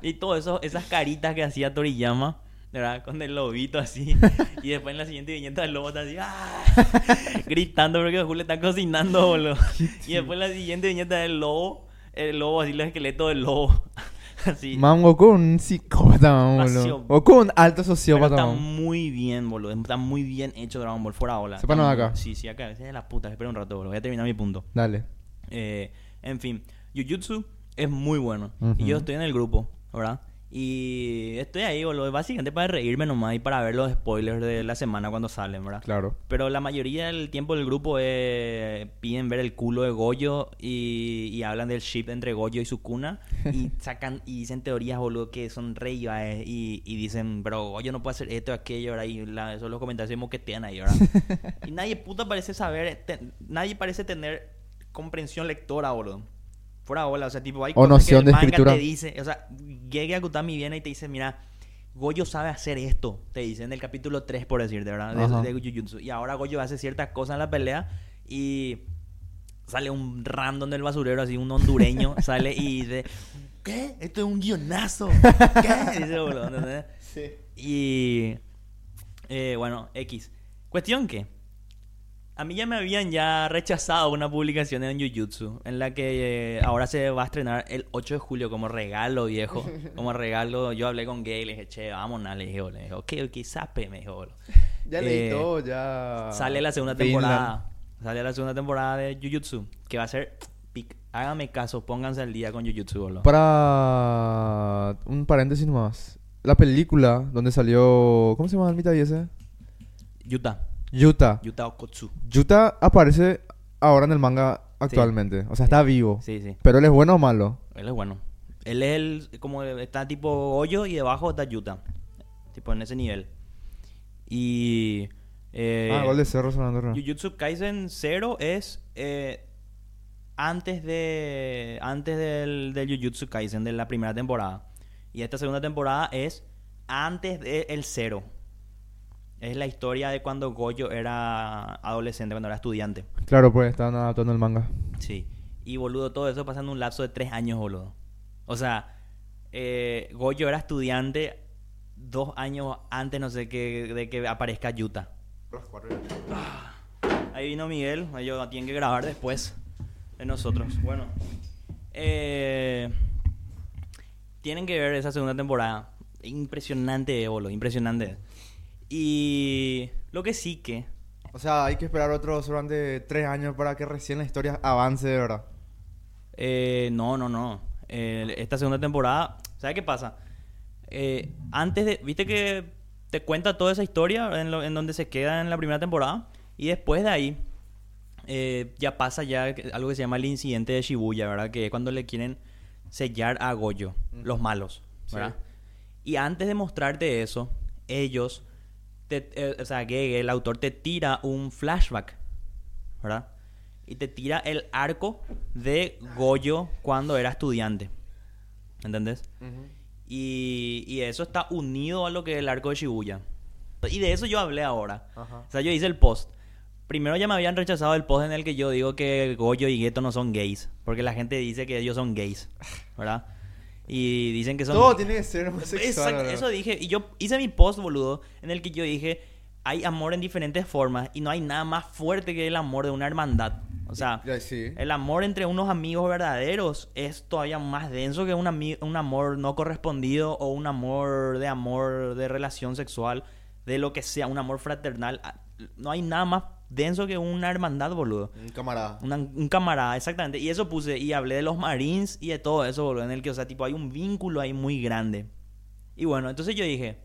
Y todo eso, esas caritas que hacía Toriyama, ¿verdad? Con el lobito así. Y después en la siguiente viñeta el lobo está así, ¡ah! Gritando porque Goku le está cocinando, boludo. Y después en la siguiente viñeta del lobo, el lobo así, los esqueletos del lobo. Así. Man, Goku un psicópata, man, boludo. Goku un alto Pero sociópata, está man. muy bien, boludo. Está muy bien hecho Dragon Ball fuera ola. Sepan Está acá. Sí, sí, acá. Es la puta. Espera un rato, boludo. Voy a terminar mi punto. Dale. Eh, en fin, Jujutsu es muy bueno. Y yo estoy en el grupo, ¿verdad? Y estoy ahí, boludo. Básicamente para reírme nomás y para ver los spoilers de la semana cuando salen, ¿verdad? Claro. Pero la mayoría del tiempo del grupo eh, piden ver el culo de Goyo y, y hablan del ship entre Goyo y Sukuna y sacan y dicen teorías, boludo, que son re y, y dicen, pero Goyo no puede hacer esto o aquello, ¿verdad? Y la, esos los comentarios se moquetean ahí, ¿verdad? y nadie puta parece saber, te- nadie parece tener comprensión lectora, boludo. O sea, tipo, hay O cosas noción que de manga escritura. te dice, o sea, Gege Akutami viene y te dice, mira, Goyo sabe hacer esto, te dice en el capítulo 3, por decirte, ¿verdad? Ajá. De, de Jujutsu. Y ahora Goyo hace ciertas cosas en la pelea y sale un random del basurero, así, un hondureño, sale y dice, ¿qué? Esto es un guionazo. ¿Qué? Dice, boludo, ¿entendés? Sí. Y eh, bueno, X. Cuestión que a mí ya me habían ya rechazado una publicación en Jujutsu en la que eh, ahora se va a estrenar el 8 de julio como regalo, viejo. Como regalo, yo hablé con Gay y le dije, che, vámonos, le dije, le dije, ok, ok, sape, me dijo. Ya leí Eh, todo, ya. Sale la segunda temporada. Sale la segunda temporada de Jujutsu, que va a ser pic. Hágame caso, pónganse al día con Jujutsu, boludo. Para un paréntesis más. La película donde salió. ¿Cómo se llama el mitad ese? Yuta, Yuta. Yuta Okotsu. Yuta aparece ahora en el manga actualmente. O sea, está vivo. Sí, sí. Pero él es bueno o malo. Él es bueno. Él es el, como está tipo hoyo y debajo está Yuta. Tipo en ese nivel. Y... Eh, ah, gol de cerro sonando. Jujutsu Kaisen 0 es eh, antes de antes del, del Jujutsu Kaisen de la primera temporada. Y esta segunda temporada es antes del 0. Es la historia de cuando Goyo era adolescente, cuando era estudiante. Claro, pues estaban adaptando el manga. Sí. Y boludo, todo eso pasa en un lapso de tres años, boludo. O sea, eh, Goyo era estudiante dos años antes, no sé qué, de que aparezca Yuta. Ahí vino Miguel, ellos tienen que grabar después de nosotros. Bueno, eh, tienen que ver esa segunda temporada. Impresionante, boludo, impresionante. Y lo que sí que O sea, hay que esperar otros durante tres años para que recién la historia avance de verdad. Eh, no, no, no. Eh, esta segunda temporada, ¿sabes qué pasa? Eh, antes de, viste que te cuenta toda esa historia en, lo- en donde se queda en la primera temporada y después de ahí eh, ya pasa ya algo que se llama el incidente de Shibuya, ¿verdad? Que es cuando le quieren sellar a Goyo, los malos, ¿verdad? Y antes de mostrarte eso, ellos, te- eh, o sea, que el autor te tira un flashback, ¿verdad? Y te tira el arco de Goyo cuando era estudiante. ¿Entendés? Y, y eso está unido a lo que es el arco de Shibuya. Y de eso yo hablé ahora. O sea, yo hice el post. Primero ya me habían rechazado el post en el que yo digo que Goyo y Geto no son gays. Porque la gente dice que ellos son gays. ¿Verdad? Y dicen que son... Todo tiene que ser homosexual. Exacto, eso dije. Y yo hice mi post, boludo, en el que yo dije, hay amor en diferentes formas y no hay nada más fuerte que el amor de una hermandad. O sea, sí. el amor entre unos amigos verdaderos es todavía más denso que un, un amor no correspondido o un amor de amor de relación sexual, de lo que sea, un amor fraternal. Ah, No hay nada más denso que una hermandad, boludo. Un camarada. Una- un camarada, exactamente. Y eso puse, y hablé de los Marines y de todo eso, boludo, en el que, o sea, tipo, hay un vínculo ahí muy grande. Y bueno, entonces yo dije,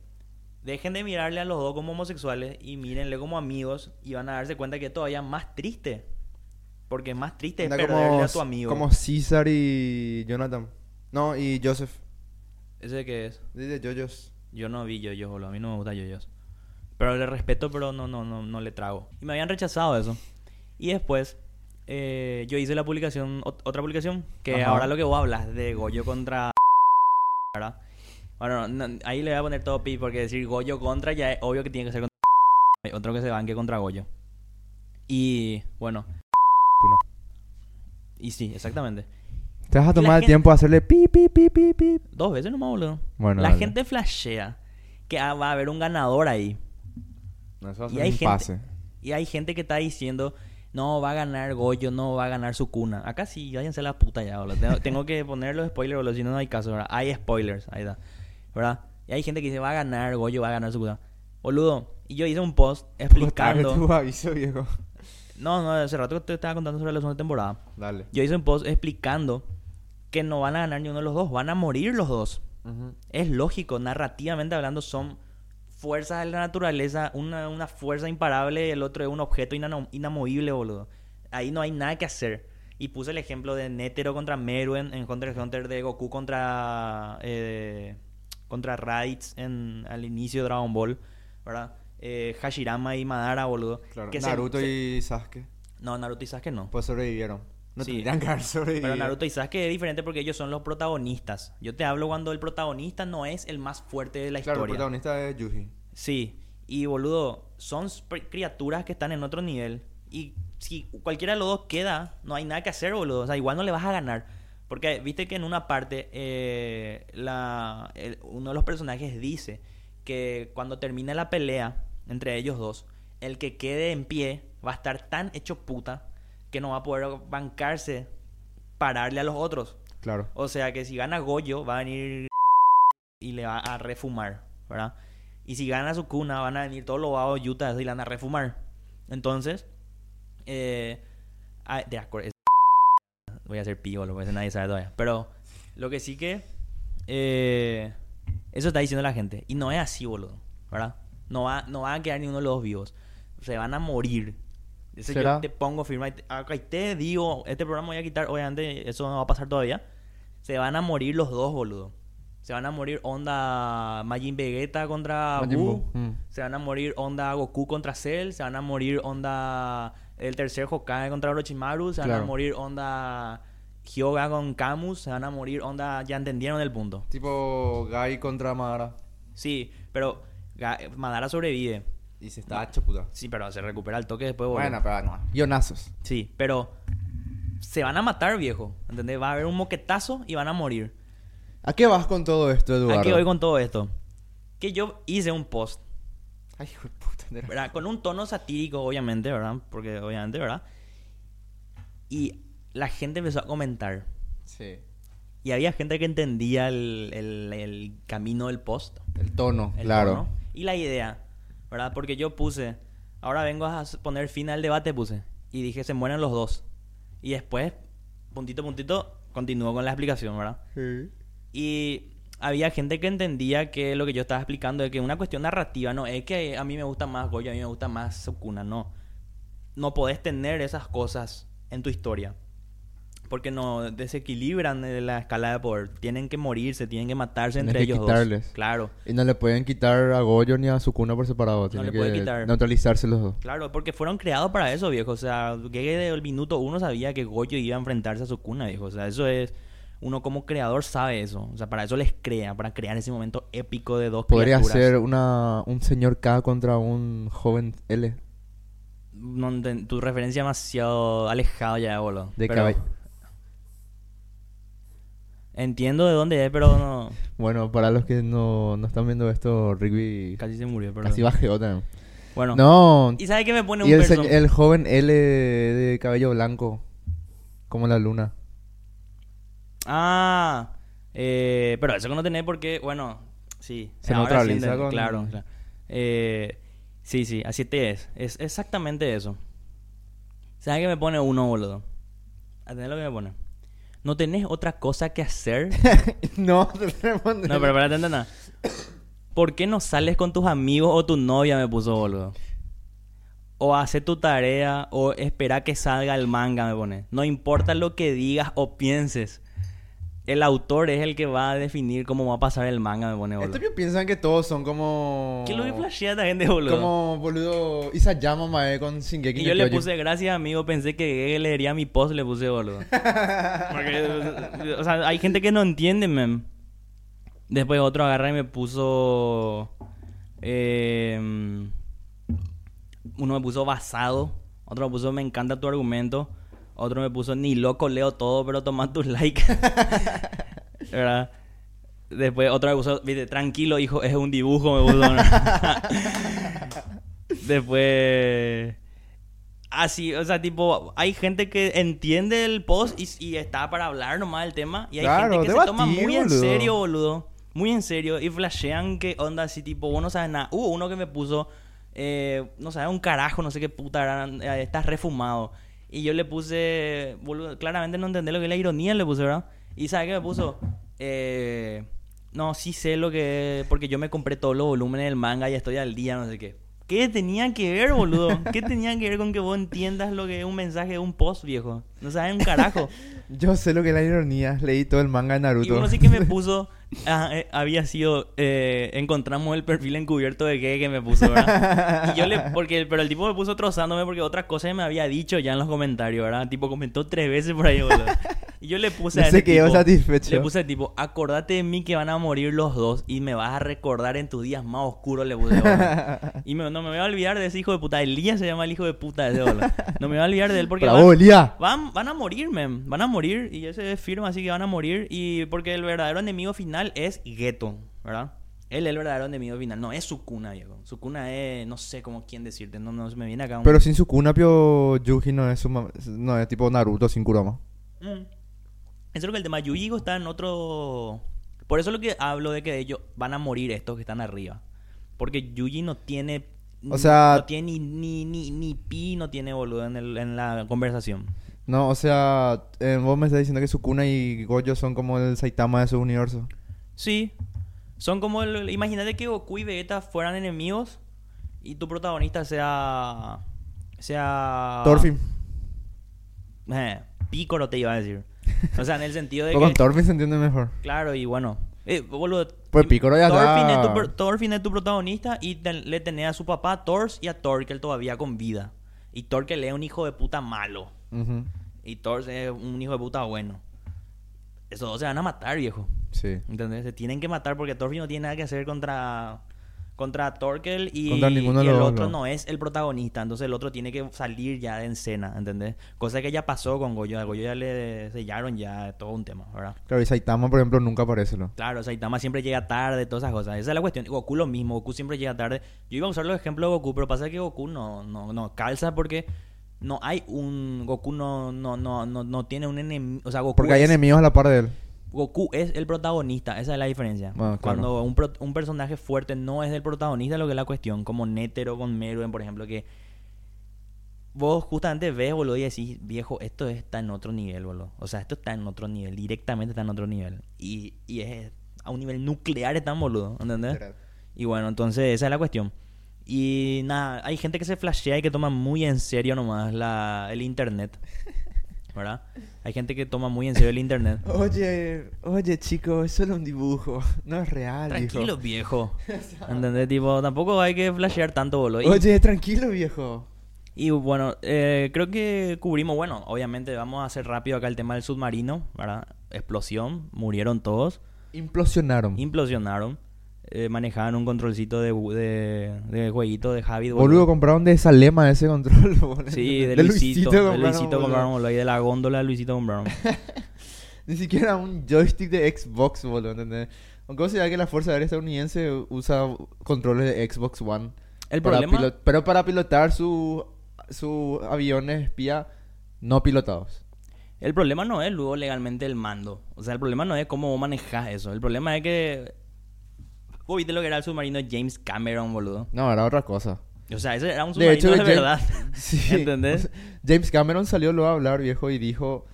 dejen de mirarle a los dos como homosexuales y mírenle como amigos y van a darse cuenta que es todavía más triste. Porque es más triste es Anda perderle como, a tu amigo. como César y Jonathan. No, y Joseph. ¿Ese qué es? Dice Jojos. Yo no vi yoyos, boludo. A mí no me gusta yoyos. Pero le respeto, pero no, no, no, no le trago. Y me habían rechazado eso. Y después, eh, yo hice la publicación, ot- otra publicación, que Ajá. ahora lo que vos hablas de Goyo contra... ¿Verdad? Bueno, no, ahí le voy a poner todo pi, porque decir Goyo contra ya es obvio que tiene que ser contra... Hay otro que se banque contra Goyo. Y, bueno... Uno. Y sí, exactamente. Te vas a tomar el gente- tiempo de hacerle pi, pi, pi, pi, pi. Dos veces nomás, boludo. Bueno, la dale. gente flashea que ah, va a haber un ganador ahí. No, eso va a Y ser hay un gente- pase. Y hay gente que está diciendo, no, va a ganar Goyo, no va a ganar su cuna. Acá sí, váyanse la puta ya, boludo. Tengo, tengo que poner los spoilers, boludo, si no, no hay caso, ¿verdad? Hay spoilers, ahí está. ¿Verdad? Y hay gente que dice, va a ganar Goyo, va a ganar su cuna. Boludo, y yo hice un post explicando... tu aviso, viejo. No, no, hace rato que te estaba contando sobre la segunda temporada. Dale. Yo hice un post explicando que no van a ganar ni uno de los dos, van a morir los dos. Es lógico, narrativamente hablando, son fuerzas de la naturaleza, una, una fuerza imparable y el otro es un objeto inano- inamovible, boludo. Ahí no hay nada que hacer. Y puse el ejemplo de Netero contra Meruen en Hunter x Hunter, de Goku contra eh, contra Raditz en, al inicio de Dragon Ball, ¿verdad? Eh, Hashirama y Madara, boludo. Claro. Que Naruto se- y Sasuke. No, Naruto y Sasuke no. Pues sobrevivieron. No Sí. tendrían que haber sobrevivido. Pero Naruto y Sasuke es diferente porque ellos son los protagonistas. Yo te hablo cuando el protagonista no es el más fuerte de la Claro, el historia. protagonista es Yuji. Sí, y boludo, son criaturas que están en otro nivel. Y si cualquiera de los dos queda, no hay nada que hacer, boludo. O sea, igual no le vas a ganar. Porque viste que en una parte, eh, la, el- uno de los personajes dice que cuando termine la pelea entre ellos dos, el que quede en pie va a estar tan hecho puta que no va a poder bancarse pararle a los otros. Claro. O sea que si gana Goyo, va a venir y le va a refumar, ¿verdad? Y si gana su cuna, van a venir todos los vagos Utah y le van a refumar. Entonces, eh, de acuerdo. Voy a hacer pío, lo que nadie sabe todavía. Pero lo que sí que. eh, eso está diciendo la gente. Y no es así, boludo. ¿Verdad? No va, no va a quedar ni uno de los dos vivos. Se van a morir. Eso ¿Será? yo te pongo firma. y te- Acá y te digo, este programa voy a quitar, obviamente, eso no va a pasar todavía. Se van a morir los dos, boludo. Se van a morir onda Majin Vegeta contra Majin Buu. Buu, mm. Se van a morir onda Goku contra Cell. Se van a morir onda el tercer Hokage contra Orochimaru. Se van a morir onda Hyoga con Camus. Se van a morir onda... Ya entendieron el punto. Tipo Gai contra Madara. Sí, pero Ga- Madara sobrevive. Y se está hecho puta. Sí, pero se recupera el toque después, boludo. Bueno, pero no. Guionazos. Sí, pero se van a matar, viejo. ¿Entendés? Va a haber un moquetazo y van a morir. ¿A qué vas con todo esto, Eduardo? ¿A qué voy con todo esto? Que yo hice un post, Ay, hijo de puta. ¿verdad? Con un tono satírico, obviamente, ¿verdad? Porque obviamente, ¿verdad? Y la gente empezó a comentar. Sí. Y había gente que entendía el, el- el camino del post. El tono, el claro. tono, y la idea, ¿verdad? Porque yo puse, ahora vengo a poner fin al debate, puse. Y dije, se mueren los dos. Y después, puntito, puntito, continúo con la explicación, ¿verdad? Sí. Y había gente que entendía que lo que yo estaba explicando es que una cuestión narrativa no es que a mí me gusta más Goyo, a mí me gusta más Sukuna, no. No podés tener esas cosas en tu historia. Porque no desequilibran eh, la escala de poder. Tienen que morirse, tienen que matarse Tienes entre que ellos quitarles. dos. Claro. Y no le pueden quitar a Goyo ni a Sukuna por separado. Tiene le que puede quitar. neutralizarse los dos. Claro, porque fueron creados para eso, viejo. O sea, que desde el minuto uno sabía que Goyo iba a enfrentarse a Sukuna, viejo. O sea, eso es uno como creador sabe eso. O sea, para eso les crea, para crear ese momento épico de dos Podría criaturas. ser una, un señor K contra un joven L. No tu referencia demasiado alejado ya, boludo. De Pero Entiendo de dónde es, pero no... Bueno, para los que no, no están viendo esto, Rigby Casi se murió, pero... casi bajeó también. Bueno. No, ¿Y sabe qué me pone un y el, joven L de cabello blanco, como la luna. Ah, eh, pero eso que no tenés porque, bueno, sí. Se ahora sí neutraliza con- Claro, claro. Eh, sí, sí, así te es. Es exactamente eso. ¿Sabes qué me pone uno, boludo? ¿Atendés lo que me pone? ¿No tenés otra cosa que hacer? no. No, pero atender nada. ¿Por qué no sales con tus amigos o tu novia? Me puso boludo. O hace tu tarea o espera que salga el manga, me pone. No importa lo que digas o pienses. El autor es el que va a definir cómo va a pasar el manga, me pone boludo. Estos piensan que todos son como... ¿Qué es lo que flashea esta gente, boludo? Como, boludo, Isayama Mae con Shingeki Y yo le Kyojin. puse gracias, amigo. Pensé que él leería mi post, le puse boludo. Porque, o sea, hay gente que no entiende, mem. Después otro agarra y me puso. eh, uno me puso basado. Otro me puso me encanta tu argumento. Otro me puso ni loco leo todo, pero toma tus likes. ¿Verdad? Después otro me puso, viste, tranquilo, hijo, es un dibujo, me puso. Después. Así, o sea, tipo, hay gente que entiende el post y, y está para hablar nomás del tema. Y hay Claro, gente que se toma muy en serio, boludo. Muy en serio. Y flashean que onda así, tipo, vos no sabes nada. Hubo uno que me puso, eh, no sabes, un carajo, no sé qué puta, eh, estás refumado. Y yo le puse, boludo, claramente no entendé lo que es la ironía, le puse, ¿verdad? Y ¿sabes qué me puso? Eh, no, sí sé lo que... Porque yo me compré todos los volúmenes del manga y estoy al día, no sé qué. ¿Qué tenía que ver, boludo? ¿Qué tenía que ver con que vos entiendas lo que es un mensaje de un post, viejo? No sabes un carajo. Yo sé lo que es la ironía. Leí todo el manga de Y Naruto. uno sí que me puso... ah, eh, había sido... eh, encontramos el perfil encubierto de gay que me puso, ¿verdad? Y yo le... Porque, pero el tipo me puso trozándome porque otras cosas me había dicho ya en los comentarios, ¿verdad? Tipo, comentó tres veces por ahí, boludo. Y yo le puse No a se ese quedó tipo- satisfecho. Le puse tipo, acordate de mí que van a morir los dos y me vas a recordar en tus días más oscuros, le puse, boludo. Y me- no me voy a olvidar de ese hijo de puta. Elías se llama el hijo de puta ese, boludo. No me voy a olvidar de él porque Bravo, van, van, van a morir, men. Van a morir y ese firma así que van a morir. Y porque el verdadero enemigo final es Geto, ¿verdad? Él es el verdadero enemigo final. No, es Sukuna, viejo. Sukuna es, no sé cómo quién decirte. No, no se me viene acá un... Pero sin Sukuna, Pio Yuji no es, su no es tipo Naruto sin Kurama. Mm. Eso es lo que el tema. Yuigo está en otro. Por eso es lo que hablo de que ellos van a morir estos que están arriba. Porque Yuji no tiene. O sea- No tiene ni, ni, ni, ni pi, no tiene boludo en, el- en la conversación. No, o sea, eh, vos me estás diciendo que Sukuna y Gojo son como el Saitama de su universo. Sí. Son como el. Imagínate que Goku y Vegeta fueran enemigos. Y tu protagonista sea. Sea. Thorfinn. Eh, Pícoro te iba a decir. O sea, en el sentido de Pero con que. Thorfinn se entiende mejor. Claro, y bueno. Eh, boludo, Pues Piccolo ya Thorfinn, está- es tu, Thorfinn es tu protagonista y te- le tenés a su papá Thors y a Torkel todavía con vida. Y Torkel es un hijo de puta malo. Y Thors es un hijo de puta bueno. Esos dos se van a matar, viejo. Sí. ¿Entendés? Se tienen que matar porque Thorfinn no tiene nada que hacer contra contra Torkel y, Contra el otro no. no es el protagonista. Entonces el otro tiene que salir ya de escena, ¿entendés? Cosa que ya pasó con Goyo. A Goyo ya le sellaron ya todo un tema, ¿verdad? Claro, y Saitama, por ejemplo, nunca aparece, ¿no? Claro, Saitama siempre llega tarde, todas esas cosas. Esa es la cuestión. Goku lo mismo, Goku siempre llega tarde. Yo iba a usar los ejemplos de Goku, pero pasa que Goku no, no, no calza porque no hay un. Goku no, no, no, no, no tiene un enemigo. O sea, Goku. Porque hay es, enemigos a la par de él. Goku es el protagonista, esa es la diferencia. Ah, claro. Cuando un, pro- un personaje fuerte no es el protagonista, lo que es la cuestión, como Netero con Meruen, por ejemplo, que vos justamente ves, boludo, y decís, viejo, esto está en otro nivel, boludo. O sea, esto está en otro nivel, directamente está en otro nivel. Y, y es a un nivel nuclear, están, boludo, ¿entendés? Literal. Y bueno, entonces esa es la cuestión. Y nada, hay gente que se flashea y que toma muy en serio nomás la, el internet. ¿Verdad? Hay gente que toma muy en serio el internet. Oye, oye, chico, es solo un dibujo. No es real, Tranquilo, viejo. ¿Entendés? Tipo, tampoco hay que flashear tanto, boludo. Y, Oye, tranquilo, viejo. y bueno, eh, creo que cubrimos, bueno, obviamente vamos a hacer rápido acá el tema del submarino, ¿verdad? explosión, murieron todos, Implosionaron. implosionaron. Eh, manejaban un controlcito de, de, de jueguito de Javi. Boludo, compraron de Salema ese control. boludo. Sí, de Luisito. De compraron, Luisito boludo. compraron, boludo. Y de la góndola de Luisito compraron. Ni siquiera un joystick de Xbox, boludo, ¿entendés? Aunque sabés que la Fuerza Aérea estadounidense usa controles de Xbox One. El para problema... pero para pilotar sus su aviones espía no pilotados. El problema no es luego legalmente el mando. O sea, el problema no es cómo vos manejás eso. El problema es que... Vos viste lo que era el submarino James Cameron, boludo. No, era otra cosa. O sea, ese era un De submarino hecho, de, James- verdad. Sí. ¿Entendés? James Cameron salió luego a hablar, viejo, y dijo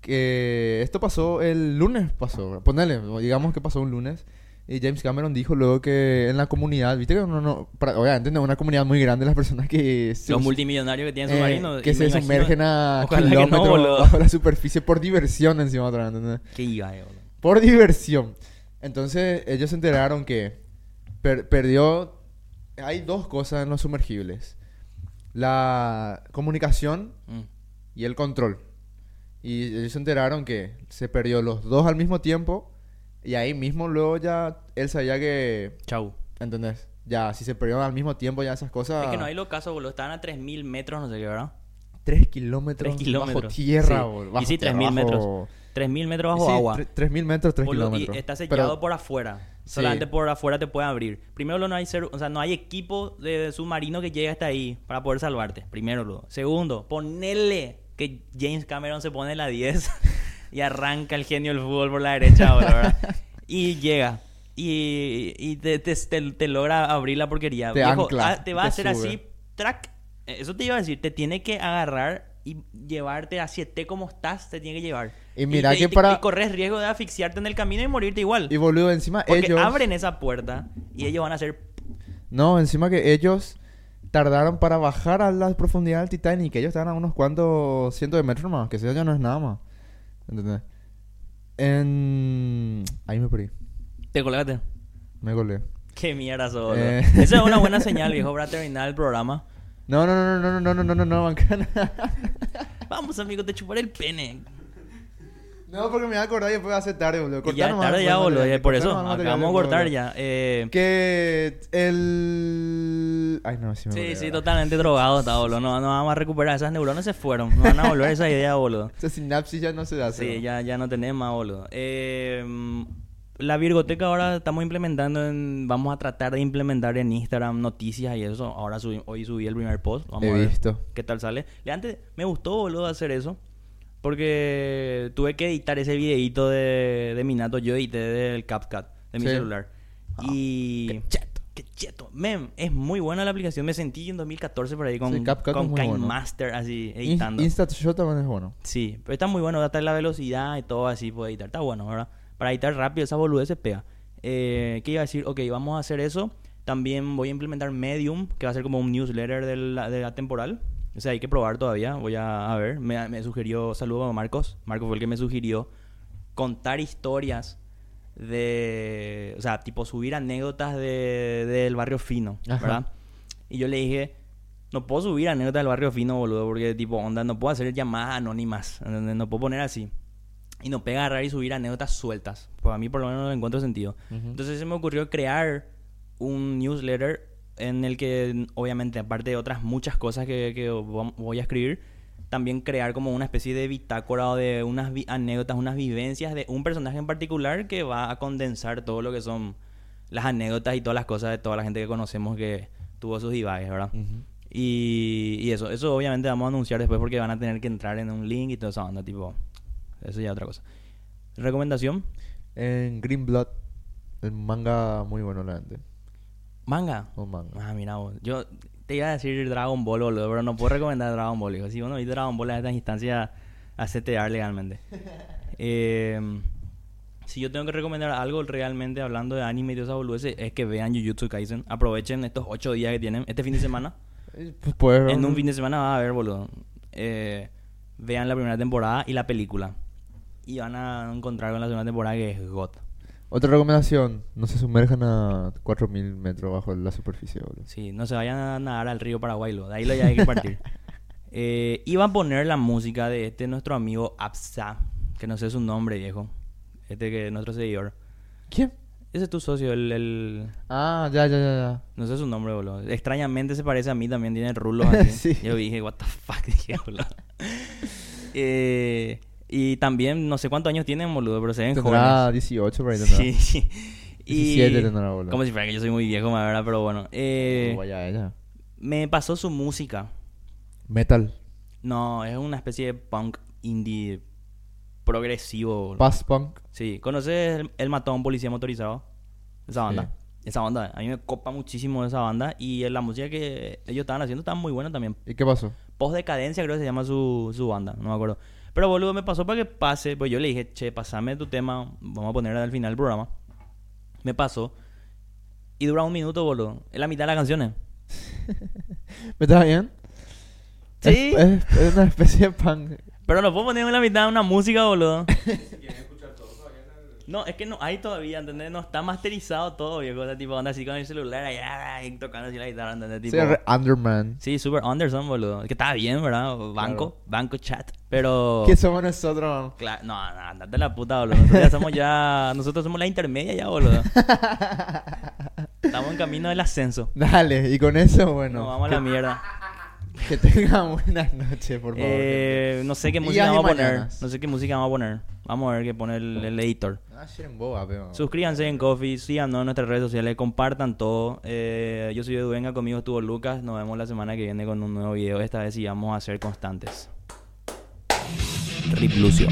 que esto pasó el lunes, pasó. Ponele, digamos que pasó un lunes. Y James Cameron dijo luego que en la comunidad, viste que uno no, para- obviamente no una comunidad muy grande las personas que se, Los multimillonarios que tienen eh, submarinos. que y se sumergen a que no, kilómetros boludo. bajo la superficie por diversión encima otra vez, ¿entendés? ¿Qué iba, eh, boludo? Por diversión. Entonces ellos se enteraron que per- perdió... Hay dos cosas en los sumergibles. La comunicación Mm. y el control. Y ellos se enteraron que se perdió los dos al mismo tiempo. Y ahí mismo luego ya él sabía que... Chau. ¿Entendés? Ya, si se perdieron al mismo tiempo ya esas cosas... Es que no hay los casos, boludo. Estaban a 3.000 metros, no sé qué, ¿verdad? Tres kilómetros, Tres kilómetros. bajo tierra, Sí. bol- Y bajo sí, tierra, 3.000 metros. Bajo- 3.000 metros bajo sí, agua. tre- 3.000 metros, 3 Boludo, kilómetros. Y está Pero- sellado por afuera. Sí. Solamente por afuera te puede abrir. Primero, no hay ser, o sea, no hay equipo de submarino que llegue hasta ahí para poder salvarte. Primero, luego. Segundo, ponele que James Cameron se pone la 10 y arranca el genio del fútbol por la derecha ahora, ¿verdad? Y llega. Y, y te, te- te- te logra abrir la porquería. Te ancla, ah, te va a hacer sube. así, track. Eso te iba a decir, te tiene que agarrar y llevarte así, esté como estás, te tiene que llevar. Y mira que para- y corres riesgo de asfixiarte en el camino y morirte igual. Y boludo, encima Porque ellos... abren esa puerta y ellos van a hacer... No, encima que ellos tardaron para bajar a la profundidad del Titanic. Ellos estaban a unos cuantos cientos de metros más. Que eso ya no es nada más. ¿Entendés? En... Ahí me perdí. Te colgaste. Me golé. Qué mierda. Eh. Esa es una buena señal, viejo, para terminar el programa. No, no, no, no, no, no, no, no, no, no. Vamos, amigo, te chuparé el pene. No, porque me voy a acordar y después va a ser tarde, boludo. Y Cortá ya es tarde ya, boludo. Por eso, acabamos de cortar ya. Eh, Que el... Ay, no, sí me sí, sí, totalmente drogado está, boludo. No, no vamos a recuperar. Esas neuronas se fueron. No van a volver a esa idea, boludo. Esa sinapsis ya no se da. Sí, ya, ya no tenemos más, boludo. Eh, la Virgoteca ahora estamos implementando en... Vamos a tratar de implementar en Instagram noticias y eso. Ahora subí- hoy subí el primer post. Vamos He a ver visto. qué tal sale. Le antes me gustó, boludo, hacer eso. Porque tuve que editar ese videito de, de Minato. Yo edité del CapCut de mi Sí. celular. y... qué cheto. Qué cheto. Mem, es muy buena la aplicación. Me sentí en 2014 por ahí con, Sí, con Kind bueno. Master así editando. InstaShot también es bueno. Sí, pero está muy bueno, hasta la velocidad y todo así puede editar. Está bueno, ¿verdad? Para editar rápido esa boludez se pega. Eh, ¿Qué iba a decir? Ok, vamos a hacer eso. También voy a implementar Medium, que va a ser como un newsletter de la, de la temporal. O sea, hay que probar todavía. Voy a, a ver. Me, me sugirió, saludo a Marcos. Marcos fue el que me sugirió contar historias de... O sea, tipo subir anécdotas de, del barrio fino, Ajá. ¿verdad? Y yo le dije, no puedo subir anécdotas del barrio fino, boludo, porque tipo, onda, no puedo hacer llamadas anónimas. No puedo poner así. Y no pega agarrar y subir anécdotas sueltas. Pues a mí por lo menos no le encuentro sentido. Ujú. Entonces se me ocurrió crear un newsletter en el que, obviamente, aparte de otras muchas cosas que, voy a escribir, también crear como una especie de bitácora o de unas anécdotas, unas vivencias de un personaje en particular que va a condensar todo lo que son las anécdotas y todas las cosas de toda la gente que conocemos que tuvo sus divagues, ¿verdad? Y eso, eso obviamente vamos a anunciar después porque van a tener que entrar en un link y toda esa onda, tipo, eso ya es otra cosa. ¿Recomendación? En Green Blood, el manga muy bueno, la gente. Manga. Un manga. Ah, mira, vos. yo te iba a decir Dragon Ball, boludo, pero no puedo recomendar Dragon Ball. Hijo. Si vos no viste Dragon Ball en estas instancias, hacete dar legalmente. Eh, si yo tengo que recomendar algo realmente hablando de anime y de esa boludeces, es que vean Jujutsu Kaisen. Aprovechen estos ocho días que tienen, este fin de semana. Eh, Pues En un fin de semana van a ver, boludo. Eh, vean la primera temporada y la película. Y van a encontrar con la segunda temporada que es God. Otra recomendación, no se sumerjan a 4000 metros bajo la superficie, boludo. Sí, no se vayan a nadar al río Paraguay, lo. de ahí lo ya hay que partir. eh, iba a poner la música de este nuestro amigo Absa, Que no sé su nombre, viejo. Este que es nuestro seguidor. ¿Quién? Ese es tu socio, el, el- Ah, ya, ya, ya, ya. No sé su nombre, boludo. Extrañamente se parece a mí también, tiene rulos así. Sí. Yo dije, what the fuck, dije, boludo. Eh, y también, no sé cuántos años tienen, boludo, pero se ven jóvenes. 18 por ahí. tendrá. Sí, sí. Y 17 tendrá, boludo. Como si fuera que yo soy muy viejo, la verdad, pero bueno. Eh, Oh, vaya ella. me pasó su música. Metal. No, es una especie de punk indie progresivo. Past punk. Sí, ¿conoces el, el matón policía motorizado? Esa banda. Sí. Esa banda, a mí me copa muchísimo esa banda y la música que ellos estaban haciendo estaba muy buena también. ¿Y qué pasó? Post Decadencia creo que se llama su, su banda, no me acuerdo. Pero boludo, me pasó para que pase, pues yo le dije, che, pasame tu tema, vamos a poner al final del programa. Me pasó y dura un minuto, boludo. Es la mitad de las canciones. ¿Me está bien? Sí. Es, es- es una especie de punk. Pero no puedo poner en la mitad una música, boludo. No, es que no hay todavía, ¿entendés? No está masterizado todo, viejo. O sea, tipo, anda así con el celular ahí, ah, tocando así la guitarra, ¿entendés? Sí, Tipo, re- Underman. sí, super Anderson, boludo. Que estaba bien, ¿verdad? Banco, banco chat. Pero... ¿Qué somos nosotros? Cla- no, no, andate la puta, boludo. Nosotros ya somos ya... Nosotros somos la intermedia ya, boludo. Estamos en camino del ascenso. Dale, y con eso, bueno. No, vamos a la mierda. Que tengan buenas noches, por favor. Eh, no sé qué música vamos a poner. mañanas. No sé qué música vamos a poner. Vamos a ver qué pone el, el editor. Ah, boba, pero... Suscríbanse en Coffee, síganos en nuestras redes sociales, compartan todo. Eh, yo soy Edu Venga, conmigo estuvo Lucas. Nos vemos la semana que viene con un nuevo video. Esta vez sí vamos a ser constantes. Rip Lucio.